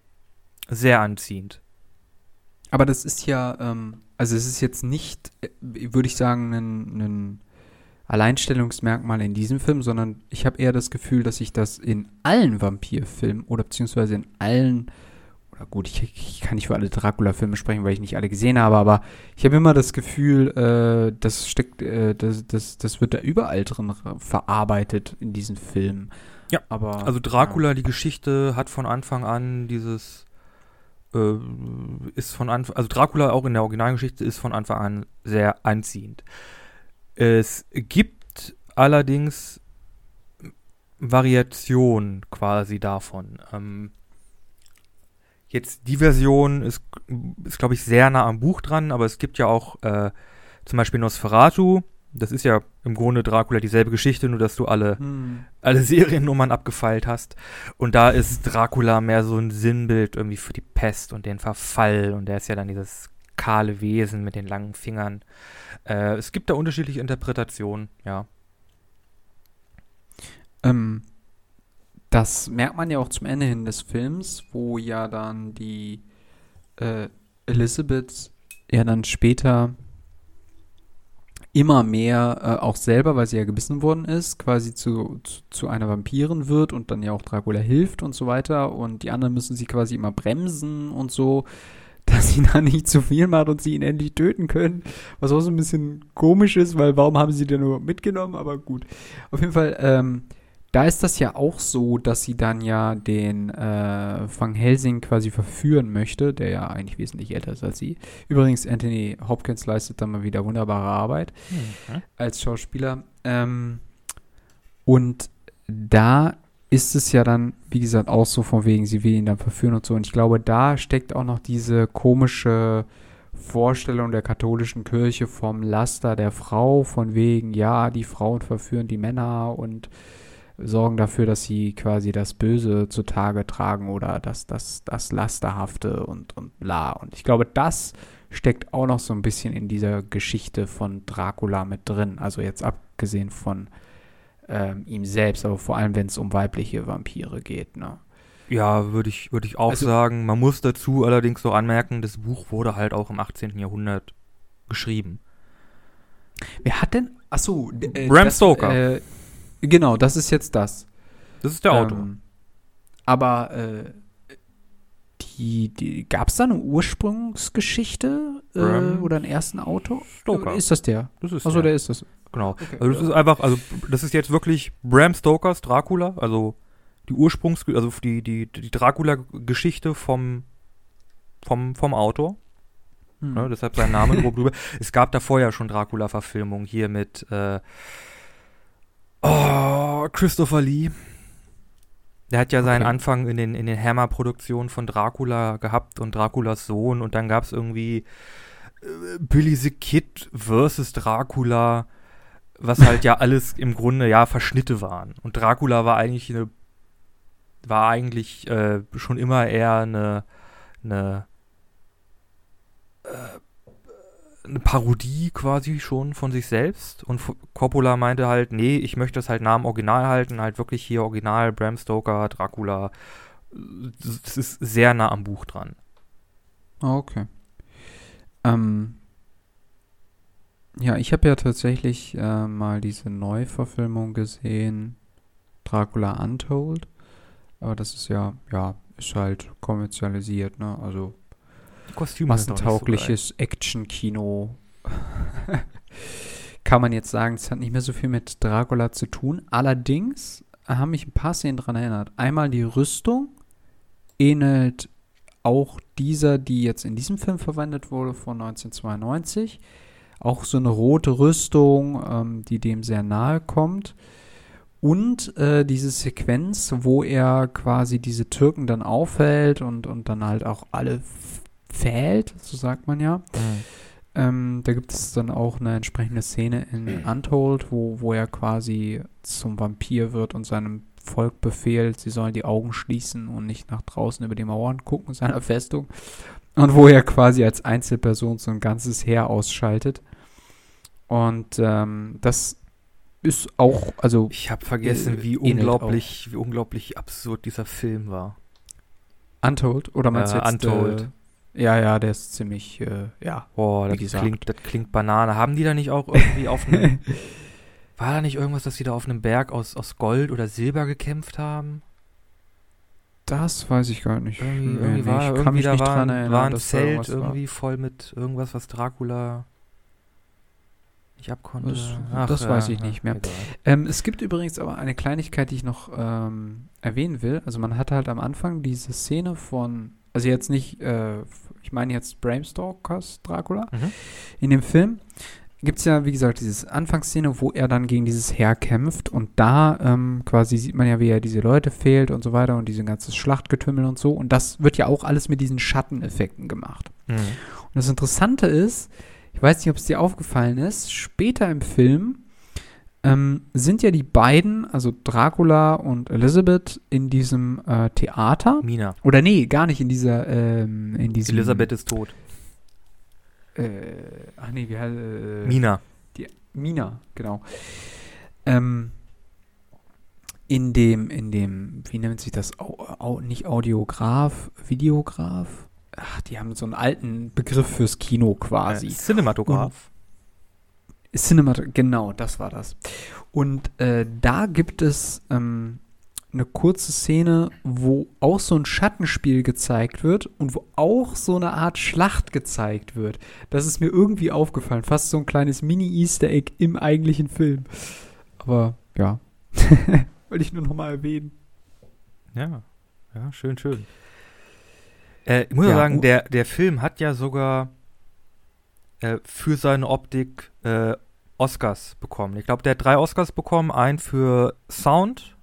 sehr anziehend. Aber das ist ja, ähm, also es ist jetzt nicht, äh, würde ich sagen, ein, ein Alleinstellungsmerkmal in diesem Film, sondern ich habe eher das Gefühl, dass ich das in allen Vampirfilmen oder beziehungsweise in allen, oder gut, ich, ich kann nicht für alle Dracula-Filme sprechen, weil ich nicht alle gesehen habe, aber ich habe immer das Gefühl, äh, das steckt, äh, das, das, das wird da überall drin verarbeitet in diesen Filmen. Ja, aber. Also Dracula, ja. die Geschichte hat von Anfang an dieses äh, ist von Anfang, also Dracula auch in der Originalgeschichte ist von Anfang an sehr anziehend. Es gibt allerdings Variationen quasi davon. Ähm, jetzt die Version ist, ist glaube ich, sehr nah am Buch dran, aber es gibt ja auch äh, zum Beispiel Nosferatu. Das ist ja im Grunde Dracula dieselbe Geschichte, nur dass du alle, hm. alle Seriennummern abgefeilt hast. Und da ist Dracula mehr so ein Sinnbild irgendwie für die Pest und den Verfall. Und der ist ja dann dieses kahle Wesen mit den langen Fingern. Äh, es gibt da unterschiedliche Interpretationen, ja. Ähm, das merkt man ja auch zum Ende hin des Films, wo ja dann die äh, Elizabeth ja dann später immer mehr äh, auch selber, weil sie ja gebissen worden ist, quasi zu, zu, zu, einer Vampirin wird und dann ja auch Dracula hilft und so weiter. Und die anderen müssen sie quasi immer bremsen und so dass sie da nicht zu viel macht und sie ihn endlich töten können. Was auch so ein bisschen komisch ist, weil warum haben sie den nur mitgenommen? Aber gut. Auf jeden Fall, ähm, da ist das ja auch so, dass sie dann ja den äh, Van Helsing quasi verführen möchte, der ja eigentlich wesentlich älter ist als sie. Übrigens, Anthony Hopkins leistet da mal wieder wunderbare Arbeit mhm. als Schauspieler. Ähm, und da ist es ja dann, wie gesagt, auch so von wegen, sie will ihn dann verführen und so. Und ich glaube, da steckt auch noch diese komische Vorstellung der katholischen Kirche vom Laster der Frau, von wegen, ja, die Frauen verführen die Männer und sorgen dafür, dass sie quasi das Böse zutage tragen oder das, das, das Lasterhafte und, und bla. Und ich glaube, das steckt auch noch so ein bisschen in dieser Geschichte von Dracula mit drin. Also jetzt abgesehen von ähm, ihm selbst, aber vor allem, wenn es um weibliche Vampire geht, ne? Ja, würde ich, würd ich auch also, sagen. Man muss dazu allerdings so anmerken, das Buch wurde halt auch im 18. Jahrhundert geschrieben. Wer hat denn. Achso, äh, Bram das, Stoker. Äh, genau, das ist jetzt das. Das ist der Autor. Ähm, aber äh, die, die gab es da eine Ursprungsgeschichte äh, oder einen ersten Autor? Stoker. Ist das der? Das ist Achso, der. der ist das. Genau. Okay, also das ist einfach, also das ist jetzt wirklich Bram Stokers Dracula, also die Ursprungs, also die, die, die Dracula-Geschichte vom, vom, vom Autor. Hm. Ne, deshalb sein Name drüber. Es gab davor ja schon Dracula-Verfilmungen hier mit äh, oh, Christopher Lee. Der hat ja okay. seinen Anfang in den, in den Hammer-Produktionen von Dracula gehabt und Draculas Sohn und dann gab es irgendwie äh, Billy the Kid versus Dracula was halt ja alles im Grunde ja Verschnitte waren. Und Dracula war eigentlich eine, war eigentlich äh, schon immer eher eine, eine, äh, eine Parodie quasi schon von sich selbst. Und Coppola meinte halt, nee, ich möchte das halt Namen Original halten, halt wirklich hier Original Bram Stoker, Dracula. Das ist sehr nah am Buch dran. Okay. Ähm, Ja, ich habe ja tatsächlich äh, mal diese Neuverfilmung gesehen, Dracula Untold. Aber das ist ja, ja, ist halt kommerzialisiert, ne? Also Nicht so massentaugliches Action-Kino. Kann man jetzt sagen, es hat nicht mehr so viel mit Dracula zu tun. Allerdings haben mich ein paar Szenen daran erinnert. Einmal die Rüstung ähnelt auch dieser, die jetzt in diesem Film verwendet wurde, von 1992. Auch so eine rote Rüstung, ähm, die dem sehr nahe kommt. Und äh, diese Sequenz, wo er quasi diese Türken dann aufhält und, und dann halt auch alle fällt, so sagt man ja. Mhm. Ähm, da gibt es dann auch eine entsprechende Szene in Untold, wo, wo er quasi zum Vampir wird und seinem Volk befehlt, sie sollen die Augen schließen und nicht nach draußen über die Mauern gucken seiner Festung. Und wo er quasi als Einzelperson so ein ganzes Heer ausschaltet. Und ähm, das ist auch, also Ich habe vergessen, Äh, wie unglaublich, wie unglaublich absurd dieser Film war. Untold, oder meinst du Äh, jetzt? Untold. Äh, ja, ja, der ist ziemlich, äh, ja. Boah, das klingt, das klingt Banane. Haben die da nicht auch irgendwie auf einem. war da nicht irgendwas, dass die da auf einem Berg aus, aus Gold oder Silber gekämpft haben? Das weiß ich gar nicht. Irgendwie, irgendwie nee, war, ich irgendwie kann mich da nicht war, dran erinnern, war ein Zelt irgendwas war. irgendwie voll mit irgendwas, was Dracula nicht abkonnte. Das- Ach, das ja, weiß ich ja, nicht mehr. Ähm, es gibt übrigens aber eine Kleinigkeit, die ich noch ähm, erwähnen will. Also man hat halt am Anfang diese Szene von, also jetzt nicht, äh, ich meine jetzt Bram Stokers Dracula. Mhm. In dem Film gibt es ja, wie gesagt, diese Anfangsszene, wo er dann gegen dieses Heer kämpft und da ähm, quasi sieht man ja, wie er diese Leute fehlt und so weiter und diese ganze Schlachtgetümmel und so. Und das wird ja auch alles mit diesen Schatteneffekten gemacht. Mhm. Und das Interessante ist, ich weiß nicht, ob es dir aufgefallen ist, später im Film ähm, sind ja die beiden, also Dracula und Elizabeth, in diesem äh, Theater. Mina. Oder nee, gar nicht in dieser, ähm, in diesem. Elisabeth ist tot. Äh, ach nee, wie heißt äh, Mina. Die, Mina, genau. Ähm, in dem, in dem, wie nennt sich das? Au, au, nicht Audiograf, Videograf? Ach, die haben so einen alten Begriff fürs Kino quasi. Äh, Cinematograph. Cinema, genau, das war das. Und äh, da gibt es ähm, eine kurze Szene, wo auch so ein Schattenspiel gezeigt wird und wo auch so eine Art Schlacht gezeigt wird. Das ist mir irgendwie aufgefallen. Fast so ein kleines Mini-Easter Egg im eigentlichen Film. Aber ja, wollte ich nur nochmal erwähnen. Ja, ja, schön, schön. Äh, ich muss Ja, sagen, der, der Film hat ja sogar äh, für seine Optik äh, Oscars bekommen. Ich glaube, der hat drei Oscars bekommen. Einen für Sound,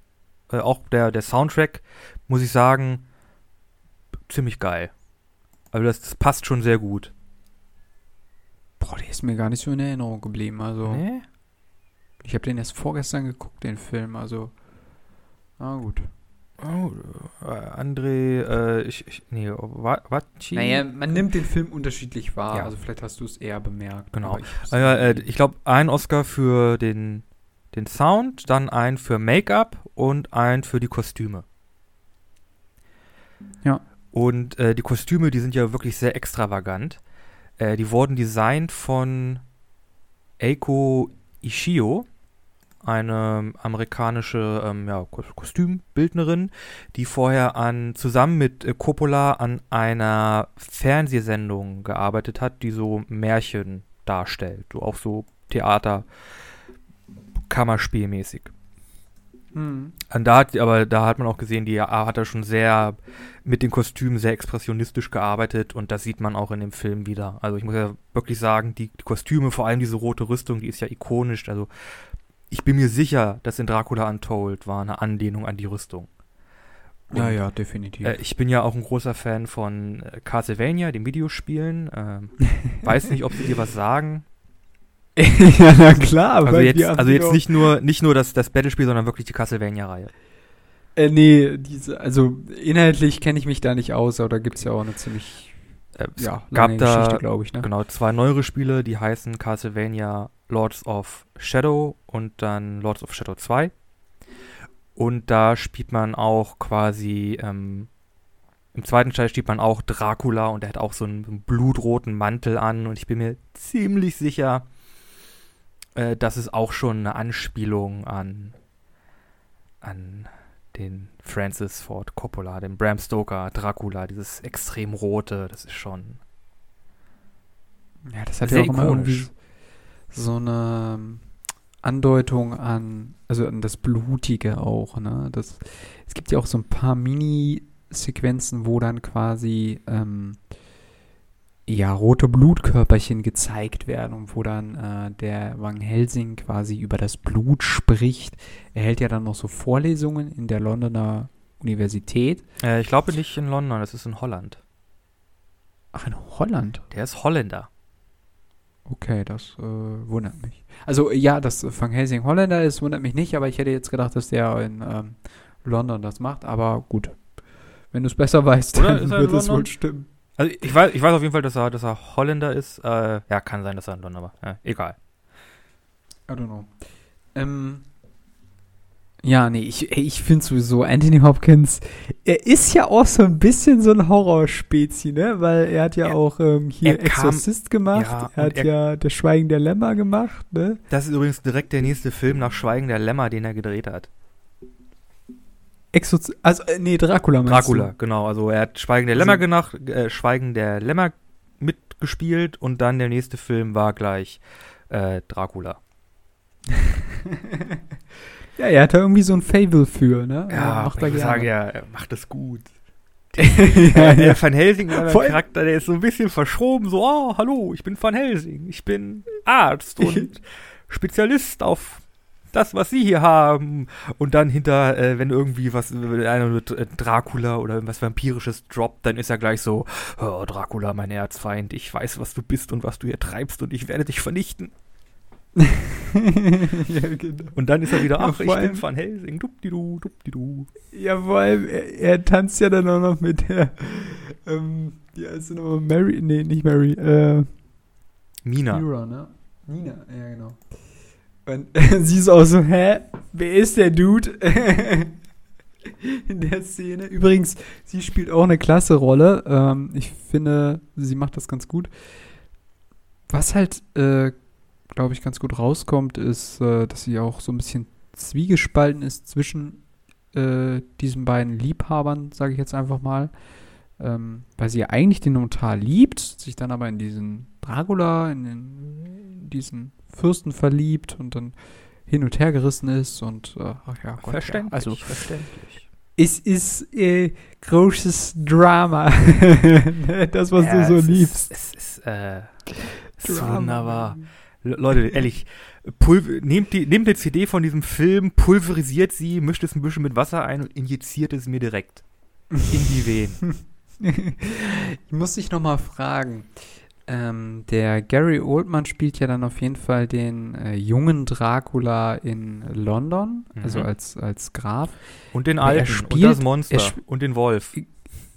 äh, auch der, der Soundtrack, muss ich sagen, ziemlich geil. Also das, das passt schon sehr gut. Boah, der ist mir gar nicht so in Erinnerung geblieben. Also, Nee? ich habe den erst vorgestern geguckt, den Film. Also, na gut. Oh, äh, André, äh, ich, ich, nee, Wa- Wacci? Naja, man nimmt den Film unterschiedlich wahr. Ja. Also vielleicht hast du es eher bemerkt. Genau. ich Äh, äh, ich glaube, ein Oscar für den, den Sound, dann ein für Make-up und ein für die Kostüme. Ja. Und äh, die Kostüme, die sind ja wirklich sehr extravagant. Äh, die wurden designt von Eiko Ishio, eine amerikanische ähm, ja, Ko- Kostümbildnerin, die vorher an zusammen mit äh, Coppola an einer Fernsehsendung gearbeitet hat, die so Märchen darstellt, so auch so Theater Kammerspielmäßig. Hm. Und da hat, aber da hat man auch gesehen, die hat da schon sehr mit den Kostümen sehr expressionistisch gearbeitet und das sieht man auch in dem Film wieder. Also ich muss ja wirklich sagen, die, die Kostüme, vor allem diese rote Rüstung, die ist ja ikonisch. Also ich bin mir sicher, dass in Dracula Untold war eine Anlehnung an die Rüstung. Ja, Und, ja, definitiv. Äh, ich bin ja auch ein großer Fan von äh, Castlevania, den Videospielen. Ähm, weiß nicht, ob sie dir was sagen. ja, na klar. Also jetzt, also jetzt nicht nur, nicht nur das, das Battlespiel, sondern wirklich die Castlevania-Reihe. Äh, nee, diese, also inhaltlich kenne ich mich da nicht aus, aber da gibt es ja auch eine ziemlich, Äh, ja, gab lange da Geschichte, glaube ich, ne? Genau, zwei neuere Spiele, die heißen Castlevania Lords of Shadow und dann Lords of Shadow 2. Und da spielt man auch quasi, ähm, im zweiten Teil spielt man auch Dracula und er hat auch so einen, blutroten Mantel an und ich bin mir ziemlich sicher, äh, das ist auch schon eine Anspielung an, an den Francis Ford Coppola, den Bram Stoker, Dracula, dieses extrem rote, das ist schon. Ja, das hat ja auch immer irgendwie so eine Andeutung an, also an das Blutige auch, ne? Das, es gibt ja auch so ein paar Mini-Sequenzen, wo dann quasi ähm, ja, rote Blutkörperchen gezeigt werden und wo dann äh, der Van Helsing quasi über das Blut spricht. Er hält ja dann noch so Vorlesungen in der Londoner Universität. Äh, ich glaube nicht in London, das ist in Holland. Ach, in Holland? Der ist Holländer. Okay, das äh, wundert mich. Also ja, dass Van Helsing Holländer ist, wundert mich nicht, aber ich hätte jetzt gedacht, dass der in ähm, London das macht. Aber gut, wenn du es besser weißt, Oder dann wird es wohl stimmen. Also ich weiß, ich weiß auf jeden Fall, dass er, dass er Holländer ist. Äh, ja, kann sein, dass er in London war. Ja, egal. I don't know. Ähm, ja, nee, ich, ich finde sowieso, Anthony Hopkins, er ist ja auch so ein bisschen so ein Horrorspezi, ne? Weil er hat ja er, auch ähm, hier Exorcist gemacht, ja, er hat er, ja Das Schweigen der Lämmer gemacht, ne? Das ist übrigens direkt der nächste Film nach Schweigen der Lämmer, den er gedreht hat. Exorz also, äh, nee, Dracula meinst Dracula, du? genau. Also er hat Schweigen der also, Lämmer gemacht, äh, Schweigen der Lämmer mitgespielt und dann der nächste Film war gleich äh, Dracula. ja, er hat da irgendwie so ein Fable für, ne? Ja, macht ich sage ja, er macht das gut. ja, der ja. Van Helsing, der Charakter, der ist so ein bisschen verschroben, so, oh, hallo, ich bin Van Helsing, ich bin Arzt und Spezialist auf das, was sie hier haben. Und dann hinter, äh, wenn irgendwie was, einer mit äh, Dracula oder irgendwas Vampirisches droppt, dann ist er gleich so, oh, Dracula, mein Erzfeind, ich weiß, was du bist und was du hier treibst und ich werde dich vernichten. ja, genau. Und dann ist er wieder, ach, ja, ich bin Van Helsing, dupdidu, dupdidu. Ja, vor allem, er, er, tanzt ja dann auch noch mit der, ähm, die heißt nochmal Mary, nee, nicht Mary, äh, Mina. Mira, ne? Nina, ja, genau. Und sie ist auch so, hä? Wer ist der Dude? In der Szene. Übrigens, sie spielt auch eine klasse Rolle. Ähm, ich finde, sie macht das ganz gut. Was halt, äh, glaube ich, ganz gut rauskommt, ist, äh, dass sie auch so ein bisschen zwiegespalten ist zwischen äh, diesen beiden Liebhabern, sage ich jetzt einfach mal. Ähm, weil sie ja eigentlich den Notar liebt, sich dann aber in diesen Dracula, in, den, in diesen Fürsten verliebt und dann hin und her gerissen ist und äh, ach ja, Gott, verständlich, ja. also verständlich. Es ist äh, großes Drama. das, was ja, du so liebst. Ist, es ist, äh, es ist wunderbar. Leute, ehrlich, Pulver, nehmt, die, nehmt die CD von diesem Film, pulverisiert sie, mischt es ein bisschen mit Wasser ein und injiziert es mir direkt in die Venen. ich muss dich nochmal fragen. Ähm, der Gary Oldman spielt ja dann auf jeden Fall den äh, jungen Dracula in London, mhm. also als, als Graf. Und den alten, spielt, und das Monster, und den Wolf.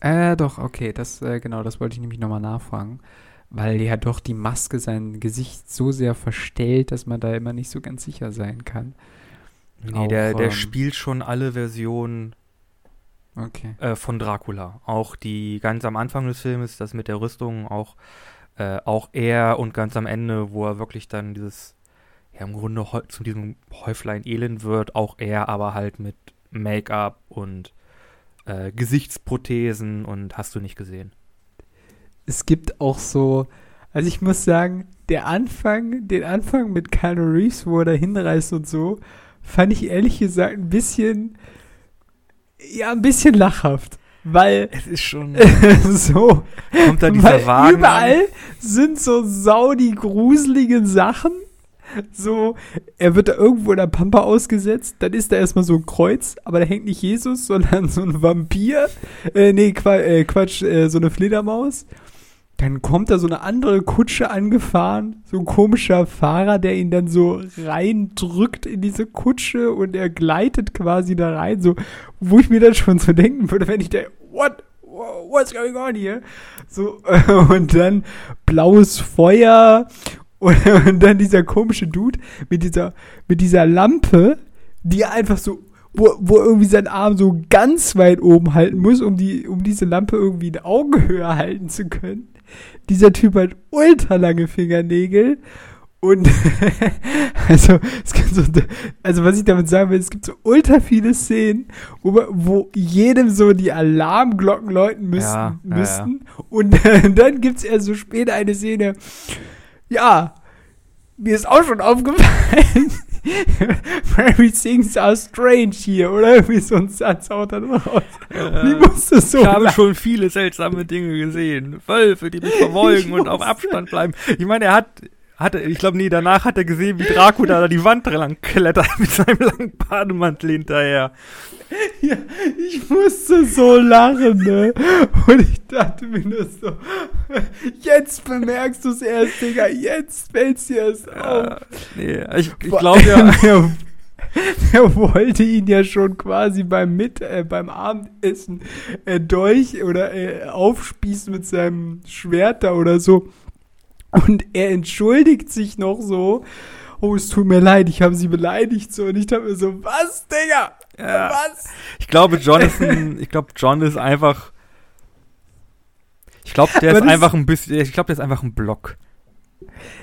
Äh, doch, okay, das, äh, genau, das wollte ich nämlich nochmal nachfragen. Weil ja doch die Maske sein Gesicht so sehr verstellt, dass man da immer nicht so ganz sicher sein kann. Nee, Auch, der, der ähm, spielt schon alle Versionen okay. äh, von Dracula. Auch die ganz am Anfang des Films, das mit der Rüstung, auch äh, auch er und ganz am Ende, wo er wirklich dann dieses, ja im Grunde zu diesem Häuflein Elend wird, auch er aber halt mit Make-up und äh, Gesichtsprothesen und hast du nicht gesehen. Es gibt auch so, also ich muss sagen, der Anfang, den Anfang mit Keanu Reeves, wo er da hinreist und so, fand ich ehrlich gesagt ein bisschen, ja, ein bisschen lachhaft. Weil es ist schon so kommt da dieser Wagen überall an. sind so saudi gruselige Sachen. So er wird da irgendwo in der Pampa ausgesetzt dann ist da erstmal so ein Kreuz aber da hängt nicht Jesus sondern so ein Vampir äh, nee Qua äh, Quatsch äh, so eine Fledermaus dann kommt da so eine andere Kutsche angefahren, so ein komischer Fahrer, der ihn dann so reindrückt in diese Kutsche und er gleitet quasi da rein, so, wo ich mir dann schon so denken würde, wenn ich da, what, what's going on here? So, und dann blaues Feuer und, und dann dieser komische Dude mit dieser, mit dieser Lampe, die einfach so wo, wo irgendwie sein Arm so ganz weit oben halten muss, um die, um diese Lampe irgendwie in Augenhöhe halten zu können. Dieser Typ hat ultra lange Fingernägel Und also, es gibt so, also was ich damit sagen will, es gibt so ultra viele Szenen, wo, wo jedem so die Alarmglocken läuten müssen, ja, müssten. Ja, Und äh, dann gibt es ja so später eine Szene, ja, mir ist auch schon aufgefallen, Very things are strange hier, oder? Irgendwie so ein Satz haut dann raus. Äh, ich musste so ich habe schon viele seltsame Dinge gesehen. Wölfe, die mich verfolgen und auf Abstand bleiben. Ich meine, er hat, hatte, ich glaube, nee, danach hat er gesehen, wie Dracula da die Wand lang klettert mit seinem langen Bademantel hinterher. Ja, ich musste so lachen, ne? Und ich dachte mir nur so, jetzt bemerkst du es erst, Digga, jetzt fällt's dir erst auf. nee, ich, ich glaube ja. Der, der wollte ihn ja schon quasi beim Mit, äh, beim Abendessen äh, durch oder äh, aufspießen mit seinem Schwert da oder so. Und er entschuldigt sich noch so oh, es tut mir leid, ich habe sie beleidigt so und ich dachte mir so, was, Digga? Ja. Was? Ich glaube, Jonathan, ich glaube, John ist einfach. Ich glaube, der ist einfach ein bisschen. Ich glaube, der ist einfach ein Block.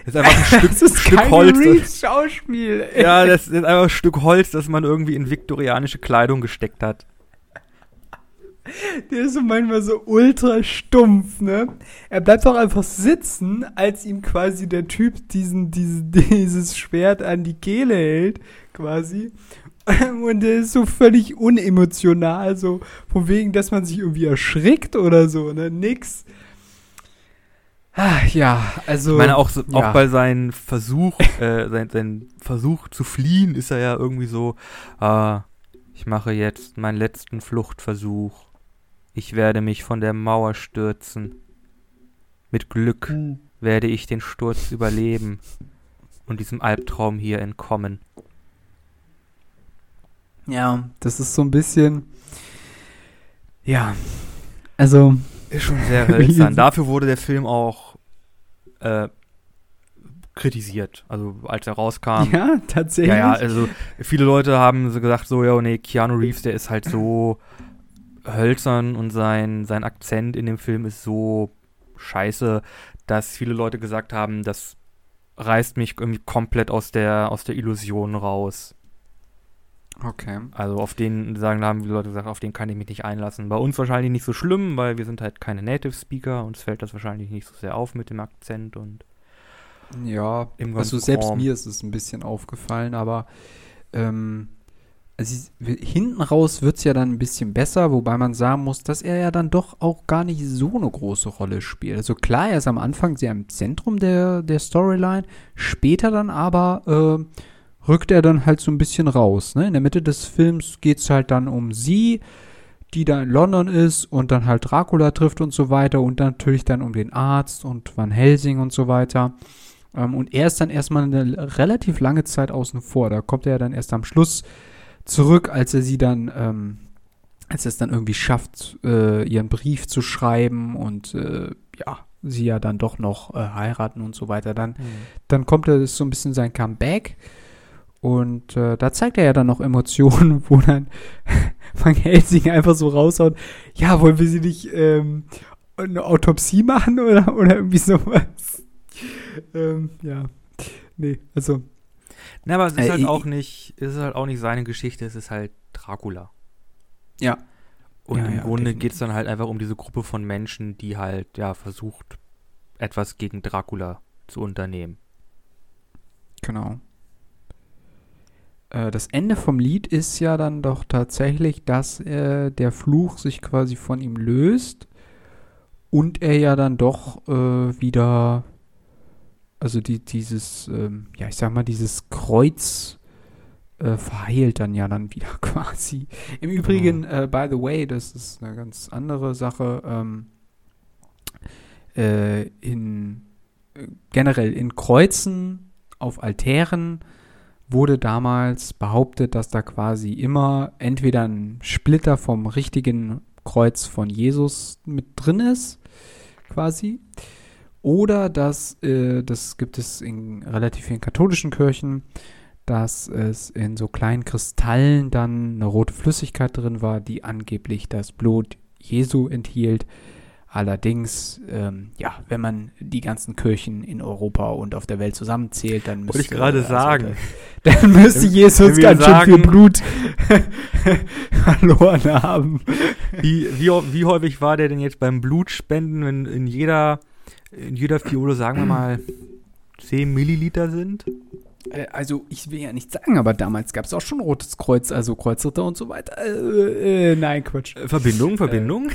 Das ist einfach ein Stück, das ist Stück Holz. Das, Schauspiel. Ey. Ja, das ist einfach ein Stück Holz, das man irgendwie in viktorianische Kleidung gesteckt hat. Der ist so manchmal so ultra stumpf, ne? Er bleibt auch einfach sitzen, als ihm quasi der Typ diesen, diesen, dieses Schwert an die Kehle hält, quasi. Und der ist so völlig unemotional, so von wegen, dass man sich irgendwie erschrickt oder so, ne? Nix. Ah, ja, also. Ich meine, auch, so, ja. auch bei seinem Versuch, äh, sein, sein Versuch zu fliehen, ist er ja irgendwie so, äh, ich mache jetzt meinen letzten Fluchtversuch. Ich werde mich von der Mauer stürzen. Mit Glück hm. werde ich den Sturz überleben und diesem Albtraum hier entkommen. Ja, das ist so ein bisschen. Ja. Also. Ist schon sehr hölzern. Dafür wurde der Film auch äh, kritisiert. Also als er rauskam. Ja, tatsächlich. Ja, ja, also viele Leute haben so gesagt, so, ja, nee, Keanu Reeves, der ist halt so hölzern und sein, sein Akzent in dem Film ist so scheiße, dass viele Leute gesagt haben, das reißt mich irgendwie komplett aus der, aus der Illusion raus. Okay. Also auf den, sagen, haben die Leute gesagt, auf den kann ich mich nicht einlassen. Bei uns wahrscheinlich nicht so schlimm, weil wir sind halt keine Native Speaker, uns fällt das wahrscheinlich nicht so sehr auf mit dem Akzent und ja, also selbst mir ist es ein bisschen aufgefallen, aber ähm, also hinten raus wird es ja dann ein bisschen besser, wobei man sagen muss, dass er ja dann doch auch gar nicht so eine große Rolle spielt. Also klar, er ist am Anfang sehr im Zentrum der, der Storyline, später dann aber äh, rückt er dann halt so ein bisschen raus. Ne? In der Mitte des Films geht es halt dann um sie, die da in London ist und dann halt Dracula trifft und so weiter und dann natürlich dann um den Arzt und Van Helsing und so weiter. Ähm, und er ist dann erstmal eine relativ lange Zeit außen vor. Da kommt er ja dann erst am Schluss zurück, als er sie dann, ähm, als er es dann irgendwie schafft, äh, ihren Brief zu schreiben und äh, ja, sie ja dann doch noch äh, heiraten und so weiter. Dann, mhm. dann kommt er so ein bisschen sein Comeback. Und äh, da zeigt er ja dann noch Emotionen, wo dann Van Helsing einfach so raushaut, ja, wollen wir sie nicht ähm, eine Autopsie machen oder, oder irgendwie sowas? ähm, ja. Nee, also na, aber es ist äh, halt auch nicht, es ist halt auch nicht seine Geschichte, es ist halt Dracula. Ja. Und ja, im ja, Grunde geht es dann halt einfach um diese Gruppe von Menschen, die halt, ja, versucht, etwas gegen Dracula zu unternehmen. Genau. Äh, das Ende vom Lied ist ja dann doch tatsächlich, dass äh, der Fluch sich quasi von ihm löst und er ja dann doch äh, wieder also die, dieses, ähm, ja, ich sag mal, dieses Kreuz äh, verheilt dann ja dann wieder quasi. Im Übrigen, äh, by the way, das ist eine ganz andere Sache, ähm, äh, in äh, generell in Kreuzen auf Altären wurde damals behauptet, dass da quasi immer entweder ein Splitter vom richtigen Kreuz von Jesus mit drin ist, quasi, oder dass, äh, das gibt es in relativ vielen katholischen Kirchen, dass es in so kleinen Kristallen dann eine rote Flüssigkeit drin war, die angeblich das Blut Jesu enthielt. Allerdings, ähm, ja, wenn man die ganzen Kirchen in Europa und auf der Welt zusammenzählt, dann müsste Wollte ich gerade also, sagen. Dann müsste Jesus ganz schön viel sagen- Blut verloren haben. Wie, wie, wie häufig war der denn jetzt beim Blutspenden, wenn in jeder, in jeder Fiole, sagen wir mal, 10 Milliliter sind? Äh, Also, ich will ja nicht sagen, aber damals gab es auch schon Rotes Kreuz, also Kreuzritter und so weiter. Äh, äh, nein, Quatsch. Äh, Verbindung, Verbindung?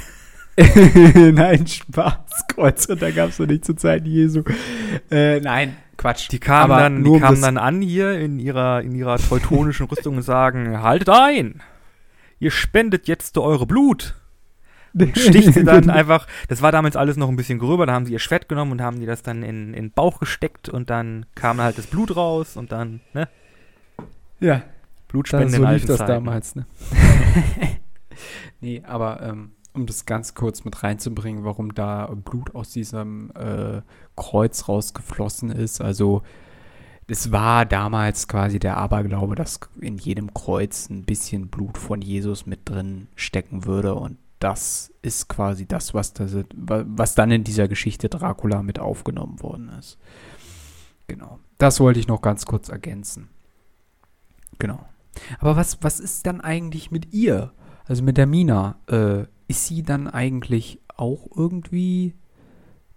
nein, Spaß. Kreuzritter gab es noch nicht zur Zeit Jesu. Äh, nein, Quatsch. Die kamen, Aber dann, die kamen dann an hier in ihrer, in ihrer teutonischen Rüstung und sagen, haltet ein! Ihr spendet jetzt eure Blut! Sticht sie dann einfach, das war damals alles noch ein bisschen gröber, da haben sie ihr Schwert genommen und haben die das dann in, in den Bauch gesteckt und dann kam halt das Blut raus und dann, ne? Ja, Blutspende so in lief das Zeiten. damals, ne? nee, aber ähm, um das ganz kurz mit reinzubringen, warum da Blut aus diesem äh, Kreuz rausgeflossen ist. Also es war damals quasi der Aberglaube, dass in jedem Kreuz ein bisschen Blut von Jesus mit drin stecken würde und das ist quasi das, was, das, was dann in dieser Geschichte Dracula mit aufgenommen worden ist. Genau. Das wollte ich noch ganz kurz ergänzen. Genau. Aber was, was ist dann eigentlich mit ihr? Also mit der Mina? Äh, ist sie dann eigentlich auch irgendwie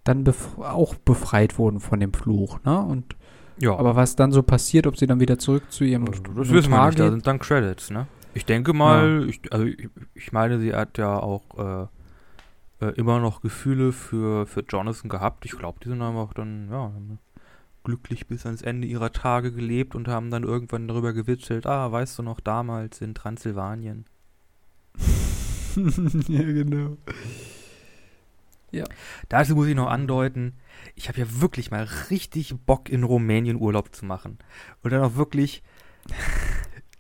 dann bef auch befreit worden von dem Fluch, ne? Und Ja, aber was dann so passiert, ob sie dann wieder zurück zu ihrem das, das wissen wir Notar nicht, da geht? sind dann Credits, ne? Ich denke mal, ich, also ich, ich meine, sie hat ja auch äh, äh, immer noch Gefühle für, für Jonathan gehabt. Ich glaube, die sind einfach dann, ja, haben glücklich bis ans Ende ihrer Tage gelebt und haben dann irgendwann darüber gewitzelt, ah, weißt du noch, damals in Transsilvanien. ja, genau. Dazu muss ich noch andeuten, ich habe ja wirklich mal richtig Bock in Rumänien Urlaub zu machen. Und dann auch wirklich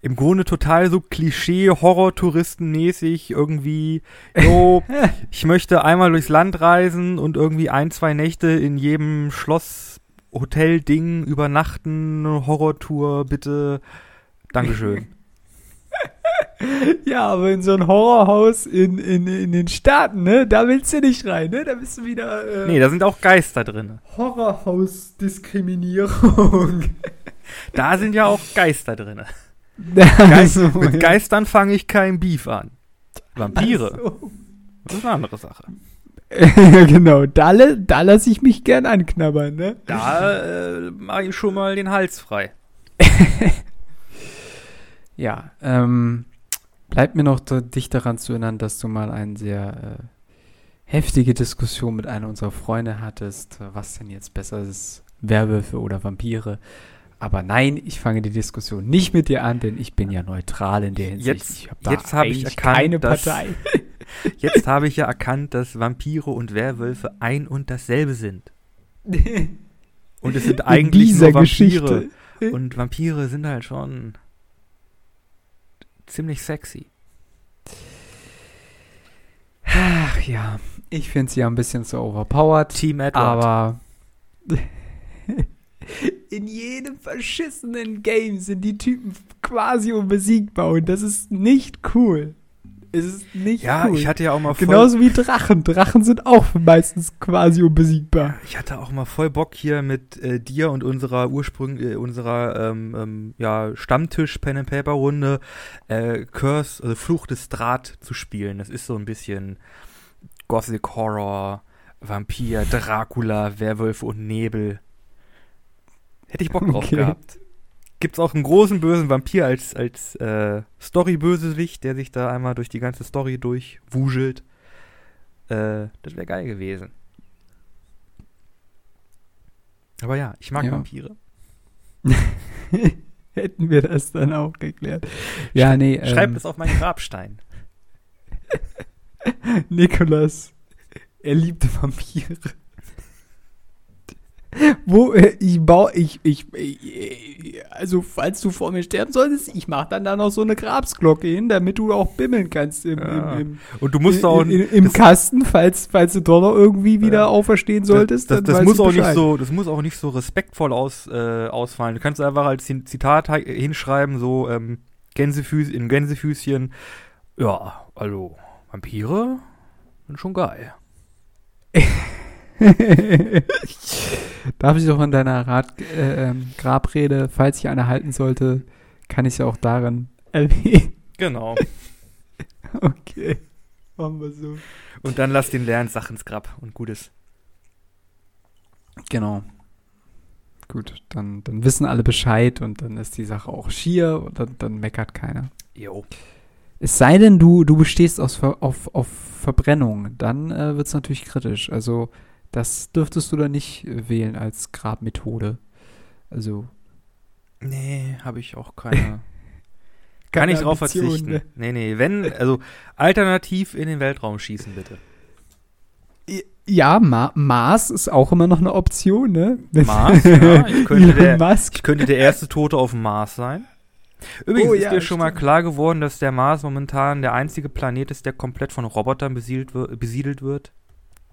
im Grunde total so Klischee-Horror-Touristenmäßig irgendwie, jo, ich möchte einmal durchs Land reisen und irgendwie ein, zwei Nächte in jedem Schloss, Hotel, Ding übernachten, Horrortour, bitte. Dankeschön. Ja, aber in so ein Horrorhaus in, in, in den Staaten, ne? Da willst du nicht rein, ne? Da bist du wieder äh, Nee, da sind auch Geister drin. Horrorhaus-Diskriminierung. Da sind ja auch Geister drin. Also, Mit Geistern fange ich kein Beef an. Vampire, So. das ist eine andere Sache. ja, genau. Da, da lasse ich mich gern anknabbern, ne? Da äh, mache ich schon mal den Hals frei. Ja, ähm, bleibt mir noch dich daran zu erinnern, dass du mal eine sehr äh, heftige Diskussion mit einer unserer Freunde hattest, was denn jetzt besser ist, Werwölfe oder Vampire. Aber nein, ich fange die Diskussion nicht mit dir an, denn ich bin ja neutral in der Hinsicht. Jetzt- ich hab jetzt hab ich erkannt, keine dass- Partei. Jetzt habe ich ja erkannt, dass Vampire und Werwölfe ein und dasselbe sind. Und es sind in eigentlich nur Vampire. Geschichte. Und Vampire sind halt schon ziemlich sexy. Ach ja, ich finde sie ja ein bisschen zu overpowered. Team Edward. Aber in jedem verschissenen Game sind die Typen quasi unbesiegbar und das ist nicht cool. Es ist nicht ja, cool. ich hatte ja auch mal voll, Genauso wie Drachen. Drachen sind auch meistens quasi unbesiegbar. ich hatte auch mal voll Bock hier mit äh, dir und unserer Ursprung, äh, unserer ähm, ähm, ja, Stammtisch Pen and Paper Runde äh, Curse, also Fluch des Draht zu spielen. Das ist so ein bisschen Gothic Horror, Vampir, Dracula, Werwölfe und Nebel. Hätte ich Bock drauf Okay. gehabt. Gibt's auch einen großen bösen Vampir als, als äh, Story-Bösewicht, der sich da einmal durch die ganze Story durchwuschelt. Äh, das wäre geil gewesen. Aber ja, ich mag Ja. Vampire. Hätten wir das dann auch geklärt. Ja, nee. Schreib ähm, es auf meinen Grabstein. Nikolas, er liebte Vampire. Wo, äh, ich baue, ich, ich, ich, also falls du vor mir sterben solltest, ich mach dann da noch so eine Grabsglocke hin, damit du auch bimmeln kannst im, Ja. im, im, Und du musst auch. in, in, im das- Kasten, falls, falls du doch noch irgendwie wieder Ja. auferstehen solltest. das, das, das muss auch nicht so, das muss auch nicht so respektvoll aus, äh, ausfallen. Du kannst einfach als Zitat hinschreiben, so ähm, Gänsefüß, in Gänsefüßchen. Ja, also Vampire sind schon geil. Darf ich doch in deiner Rat, äh, ähm, Grabrede, falls ich eine halten sollte, kann ich ja auch darin erwähnen. Genau. Okay. Machen wir so. Und dann lass den leeren Sachen ins Grab und gut ist. Genau. Gut, dann, dann wissen alle Bescheid und dann ist die Sache auch schier und dann, dann meckert keiner. Jo. Es sei denn, du, du bestehst aus, auf, auf Verbrennung, dann äh, wird es natürlich kritisch. Also, das dürftest du dann nicht äh, wählen als Grabmethode. Also, Nee, habe ich auch keine. Kann ich drauf Ambition, verzichten. ne? Nee, nee, wenn, also alternativ in den Weltraum schießen, bitte. ja, Ma Mars ist auch immer noch eine Option, ne? Mars, ja, ich könnte der-. Ich könnte der erste Tote auf dem Mars sein. Übrigens Oh, ist ja, dir schon mal stimmt. klar geworden, dass der Mars momentan der einzige Planet ist, der komplett von Robotern besiedelt wird.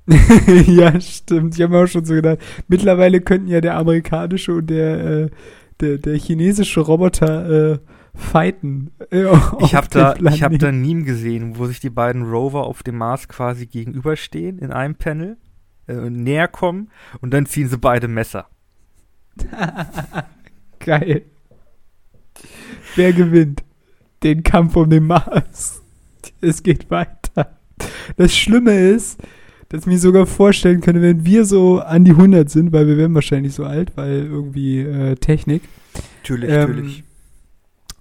ja, stimmt. Ich habe mir auch schon so gedacht, mittlerweile könnten ja der amerikanische und der, äh, der, der chinesische Roboter äh, fighten. Äh, Ich habe da, ich hab da ein Meme gesehen, wo sich die beiden Rover auf dem Mars quasi gegenüberstehen in einem Panel äh, näher kommen und dann ziehen sie beide Messer. Geil. Wer gewinnt? Den Kampf um den Mars. Es geht weiter. Das Schlimme ist, dass ich mir sogar vorstellen könnte, wenn wir so an die 100 sind, weil wir werden wahrscheinlich so alt, weil irgendwie äh, Technik, Natürlich, Ähm, natürlich.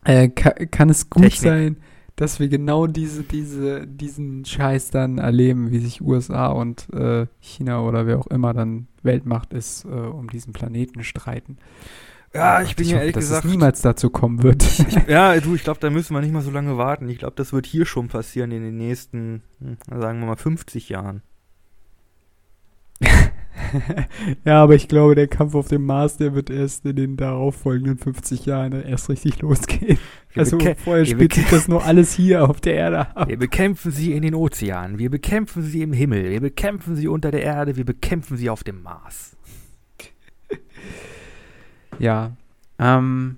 äh, ka kann es gut Technik. sein, dass wir genau diese, diese, diesen Scheiß dann erleben, wie sich USA und äh, China oder wer auch immer dann Weltmacht ist, äh, um diesen Planeten streiten. Ja, Und ich bin ja ehrlich dass gesagt. es niemals dazu kommen wird. Ja, du, ich glaube, da müssen wir nicht mal so lange warten. Ich glaube, das wird hier schon passieren in den nächsten, hm, sagen wir mal, 50 Jahren. ja, aber ich glaube, der Kampf auf dem Mars, der wird erst in den darauffolgenden 50 Jahren erst richtig losgehen. Wir, also vorher spielt sich das nur alles hier auf der Erde ab. wir bekämpfen sie in den Ozeanen, wir bekämpfen sie im Himmel, wir bekämpfen sie unter der Erde, wir bekämpfen sie auf dem Mars. Ja, ähm,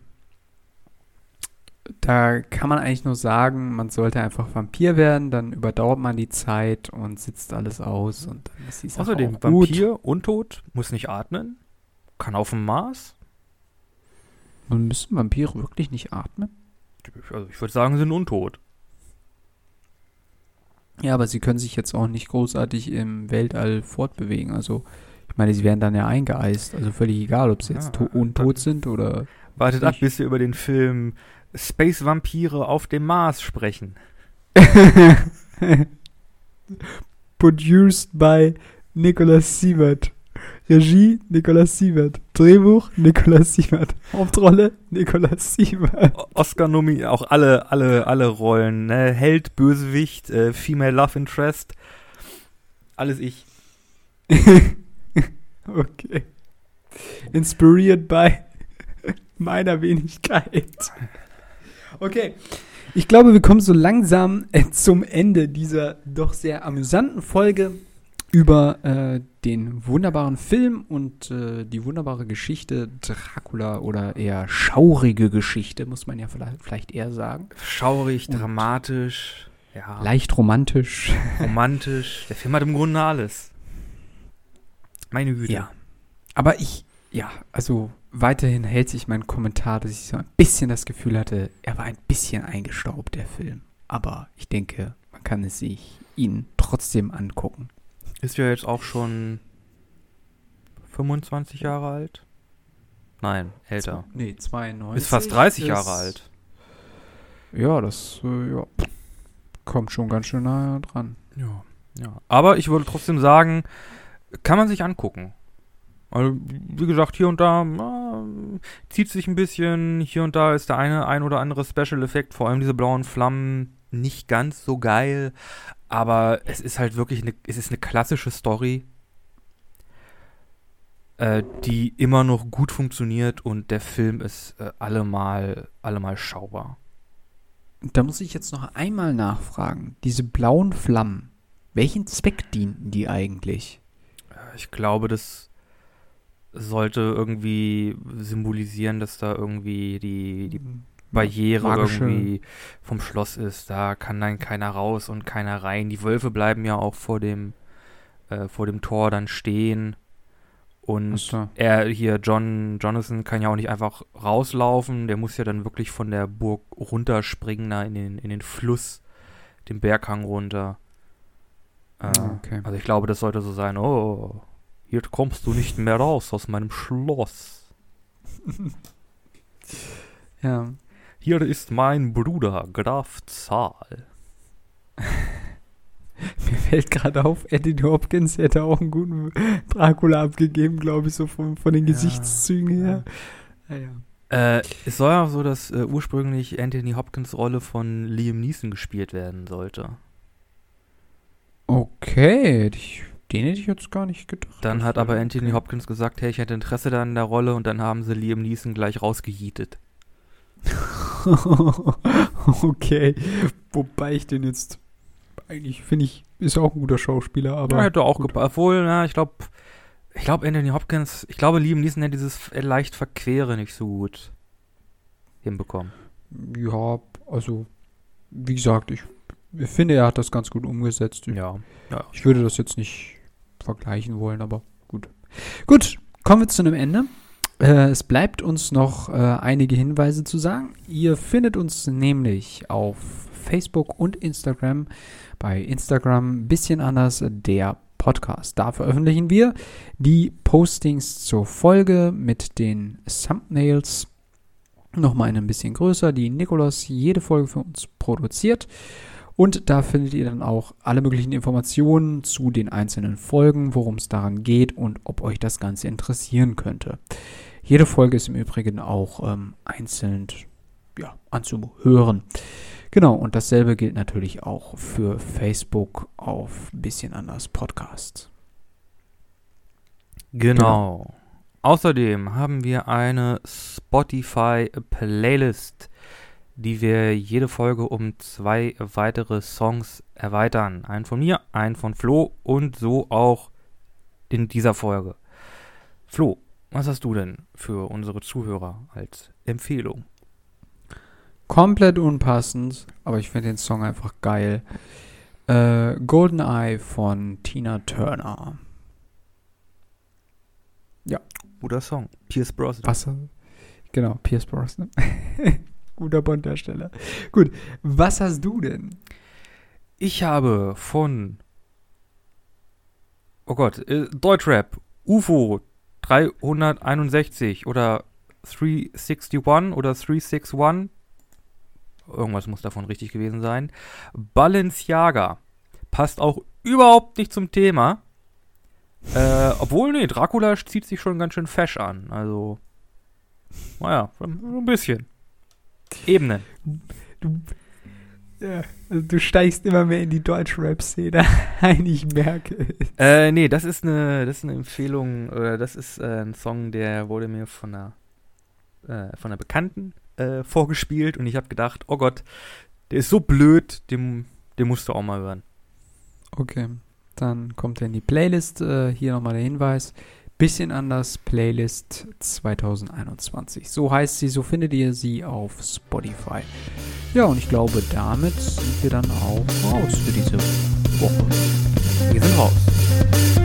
da kann man eigentlich nur sagen, man sollte einfach Vampir werden, dann überdauert man die Zeit und sitzt alles aus und dann ist die Sache Außerdem, auch gut. Vampir, untot, muss nicht atmen, kann auf dem Mars. Und müssen Vampire wirklich nicht atmen? Also ich würde sagen, sind untot. Ja, aber sie können sich jetzt auch nicht großartig im Weltall fortbewegen. Also, ich meine, sie werden dann ja eingeeist. Also völlig egal, ob sie jetzt Ja, to- untot sind oder. Wartet ab, bis wir über den Film Space Vampire auf dem Mars sprechen. Produced by Nicolas Sievert. Regie Nicolas Sievert. Drehbuch Nicolas Sievert. Hauptrolle Nicolas Sievert. O- Oscar nominiert, auch alle, alle, alle Rollen, ne? Held, Bösewicht, äh, Female Love Interest, alles ich. okay. Inspired by meiner Wenigkeit. Okay. Ich glaube, wir kommen so langsam äh, zum Ende dieser doch sehr amüsanten Folge über äh, den wunderbaren Film und äh, die wunderbare Geschichte Dracula oder eher schaurige Geschichte, muss man ja vielleicht, vielleicht eher sagen. Schaurig, Und- dramatisch, ja, Leicht romantisch. romantisch. Der Film hat im Grunde alles. Meine Güte. Ja. Aber ich, ja, also weiterhin hält sich mein Kommentar, dass ich so ein bisschen das Gefühl hatte, er war ein bisschen eingestaubt, der Film. Aber ich denke, man kann es sich ihn trotzdem angucken. Ist ja jetzt auch schon 25 Jahre alt? Nein, älter. Nee, 92. Ist fast 30 ist- Jahre alt. Ja, das äh, ja, kommt schon ganz schön nahe dran. Ja, ja. Aber ich würde trotzdem sagen, kann man sich angucken. Also, wie gesagt, hier und da na, zieht sich ein bisschen. Hier und da ist der eine ein oder andere Special-Effekt, vor allem diese blauen Flammen, nicht ganz so geil. Aber es ist halt wirklich eine, es ist eine klassische Story, äh, die immer noch gut funktioniert und der Film ist äh, allemal, allemal schaubar. Da muss ich jetzt noch einmal nachfragen. Diese blauen Flammen, welchen Zweck dienten die eigentlich? Äh, Ich glaube, das sollte irgendwie symbolisieren, dass da irgendwie die, die Barriere Magische- irgendwie vom Schloss ist. Da kann dann keiner raus und keiner rein. Die Wölfe bleiben ja auch vor dem äh, vor dem Tor dann stehen. Und so. er hier, John Jonathan, kann ja auch nicht einfach rauslaufen. Der muss ja dann wirklich von der Burg runterspringen, da in den, in den Fluss, den Berghang runter. Äh, okay. Also ich glaube, das sollte so sein, oh, hier kommst du nicht mehr raus aus meinem Schloss. Ja. Hier ist mein Bruder, Graf Zahl. Mir fällt gerade auf, Anthony Hopkins hätte auch einen guten Dracula abgegeben, glaube ich, so von, von den Ja, Gesichtszügen her. Ja, ja. Äh, es soll ja so, dass äh, ursprünglich Anthony Hopkins Rolle von Liam Neeson gespielt werden sollte. Okay, ich, den hätte ich jetzt gar nicht gedacht. Dann hat aber Anthony. Hopkins gesagt, hey, ich hätte Interesse da an der Rolle und dann haben sie Liam Neeson gleich rausgejietet. okay, wobei ich den jetzt eigentlich finde ich, ist auch ein guter Schauspieler, aber Ja, hätte auch gepasst. Obwohl, na, ich glaube, ich glaube Anthony Hopkins, ich glaube Liam Neeson hätte dieses äh, leicht Verquere nicht so gut hinbekommen. Ja, also wie gesagt, ich finde, er hat das ganz gut umgesetzt. Ich, Ja. ja. ich würde das jetzt nicht vergleichen wollen, aber gut. Gut, kommen wir zu einem Ende. Äh, es bleibt uns noch äh, einige Hinweise zu sagen. Ihr findet uns nämlich auf Facebook und Instagram. Bei Instagram ein bisschen anders der Podcast. Da veröffentlichen wir die Postings zur Folge mit den Thumbnails. Nochmal ein bisschen größer, die Nikolas jede Folge für uns produziert. Und da findet ihr dann auch alle möglichen Informationen zu den einzelnen Folgen, worum es daran geht und ob euch das Ganze interessieren könnte. Jede Folge ist im Übrigen auch ähm, einzeln ja, anzuhören. Genau, und dasselbe gilt natürlich auch für Facebook auf Bisschen anders Podcast. Genau. Außerdem haben wir eine Spotify-Playlist, die wir jede Folge um zwei weitere Songs erweitern. Einen von mir, einen von Flo und so auch in dieser Folge. Flo, was hast du denn für unsere Zuhörer als Empfehlung? Komplett unpassend, aber ich finde den Song einfach geil. Äh, Golden Eye von Tina Turner. Guter Song. Pierce Brosnan. Wasser. Genau, Pierce Brosnan. Guter Bond-Darsteller. Gut, was hast du denn? Ich habe von Oh Gott, äh, Deutschrap, UFO 361 oder 361 oder 361. Irgendwas muss davon richtig gewesen sein. Balenciaga. Passt auch überhaupt nicht zum Thema. Äh, obwohl, nee, Dracula zieht sich schon ganz schön fesch an. Also, naja, ein bisschen. Ebenen. Du, ja, also du steigst immer mehr in die Deutsch-Rap-Szene ein, ich merke. es. Äh, nee, das ist eine, das ist eine Empfehlung, oder das ist äh, ein Song, der wurde mir von einer, äh, von einer Bekannten äh, vorgespielt und ich habe gedacht, oh Gott, der ist so blöd, den, den musst du auch mal hören. Okay, dann kommt er in die Playlist. Äh, hier nochmal der Hinweis. Bisschen anders, Playlist 2021. So heißt sie, so findet ihr sie auf Spotify. Ja, und ich glaube, damit sind wir dann auch raus für diese Woche. Wir sind raus.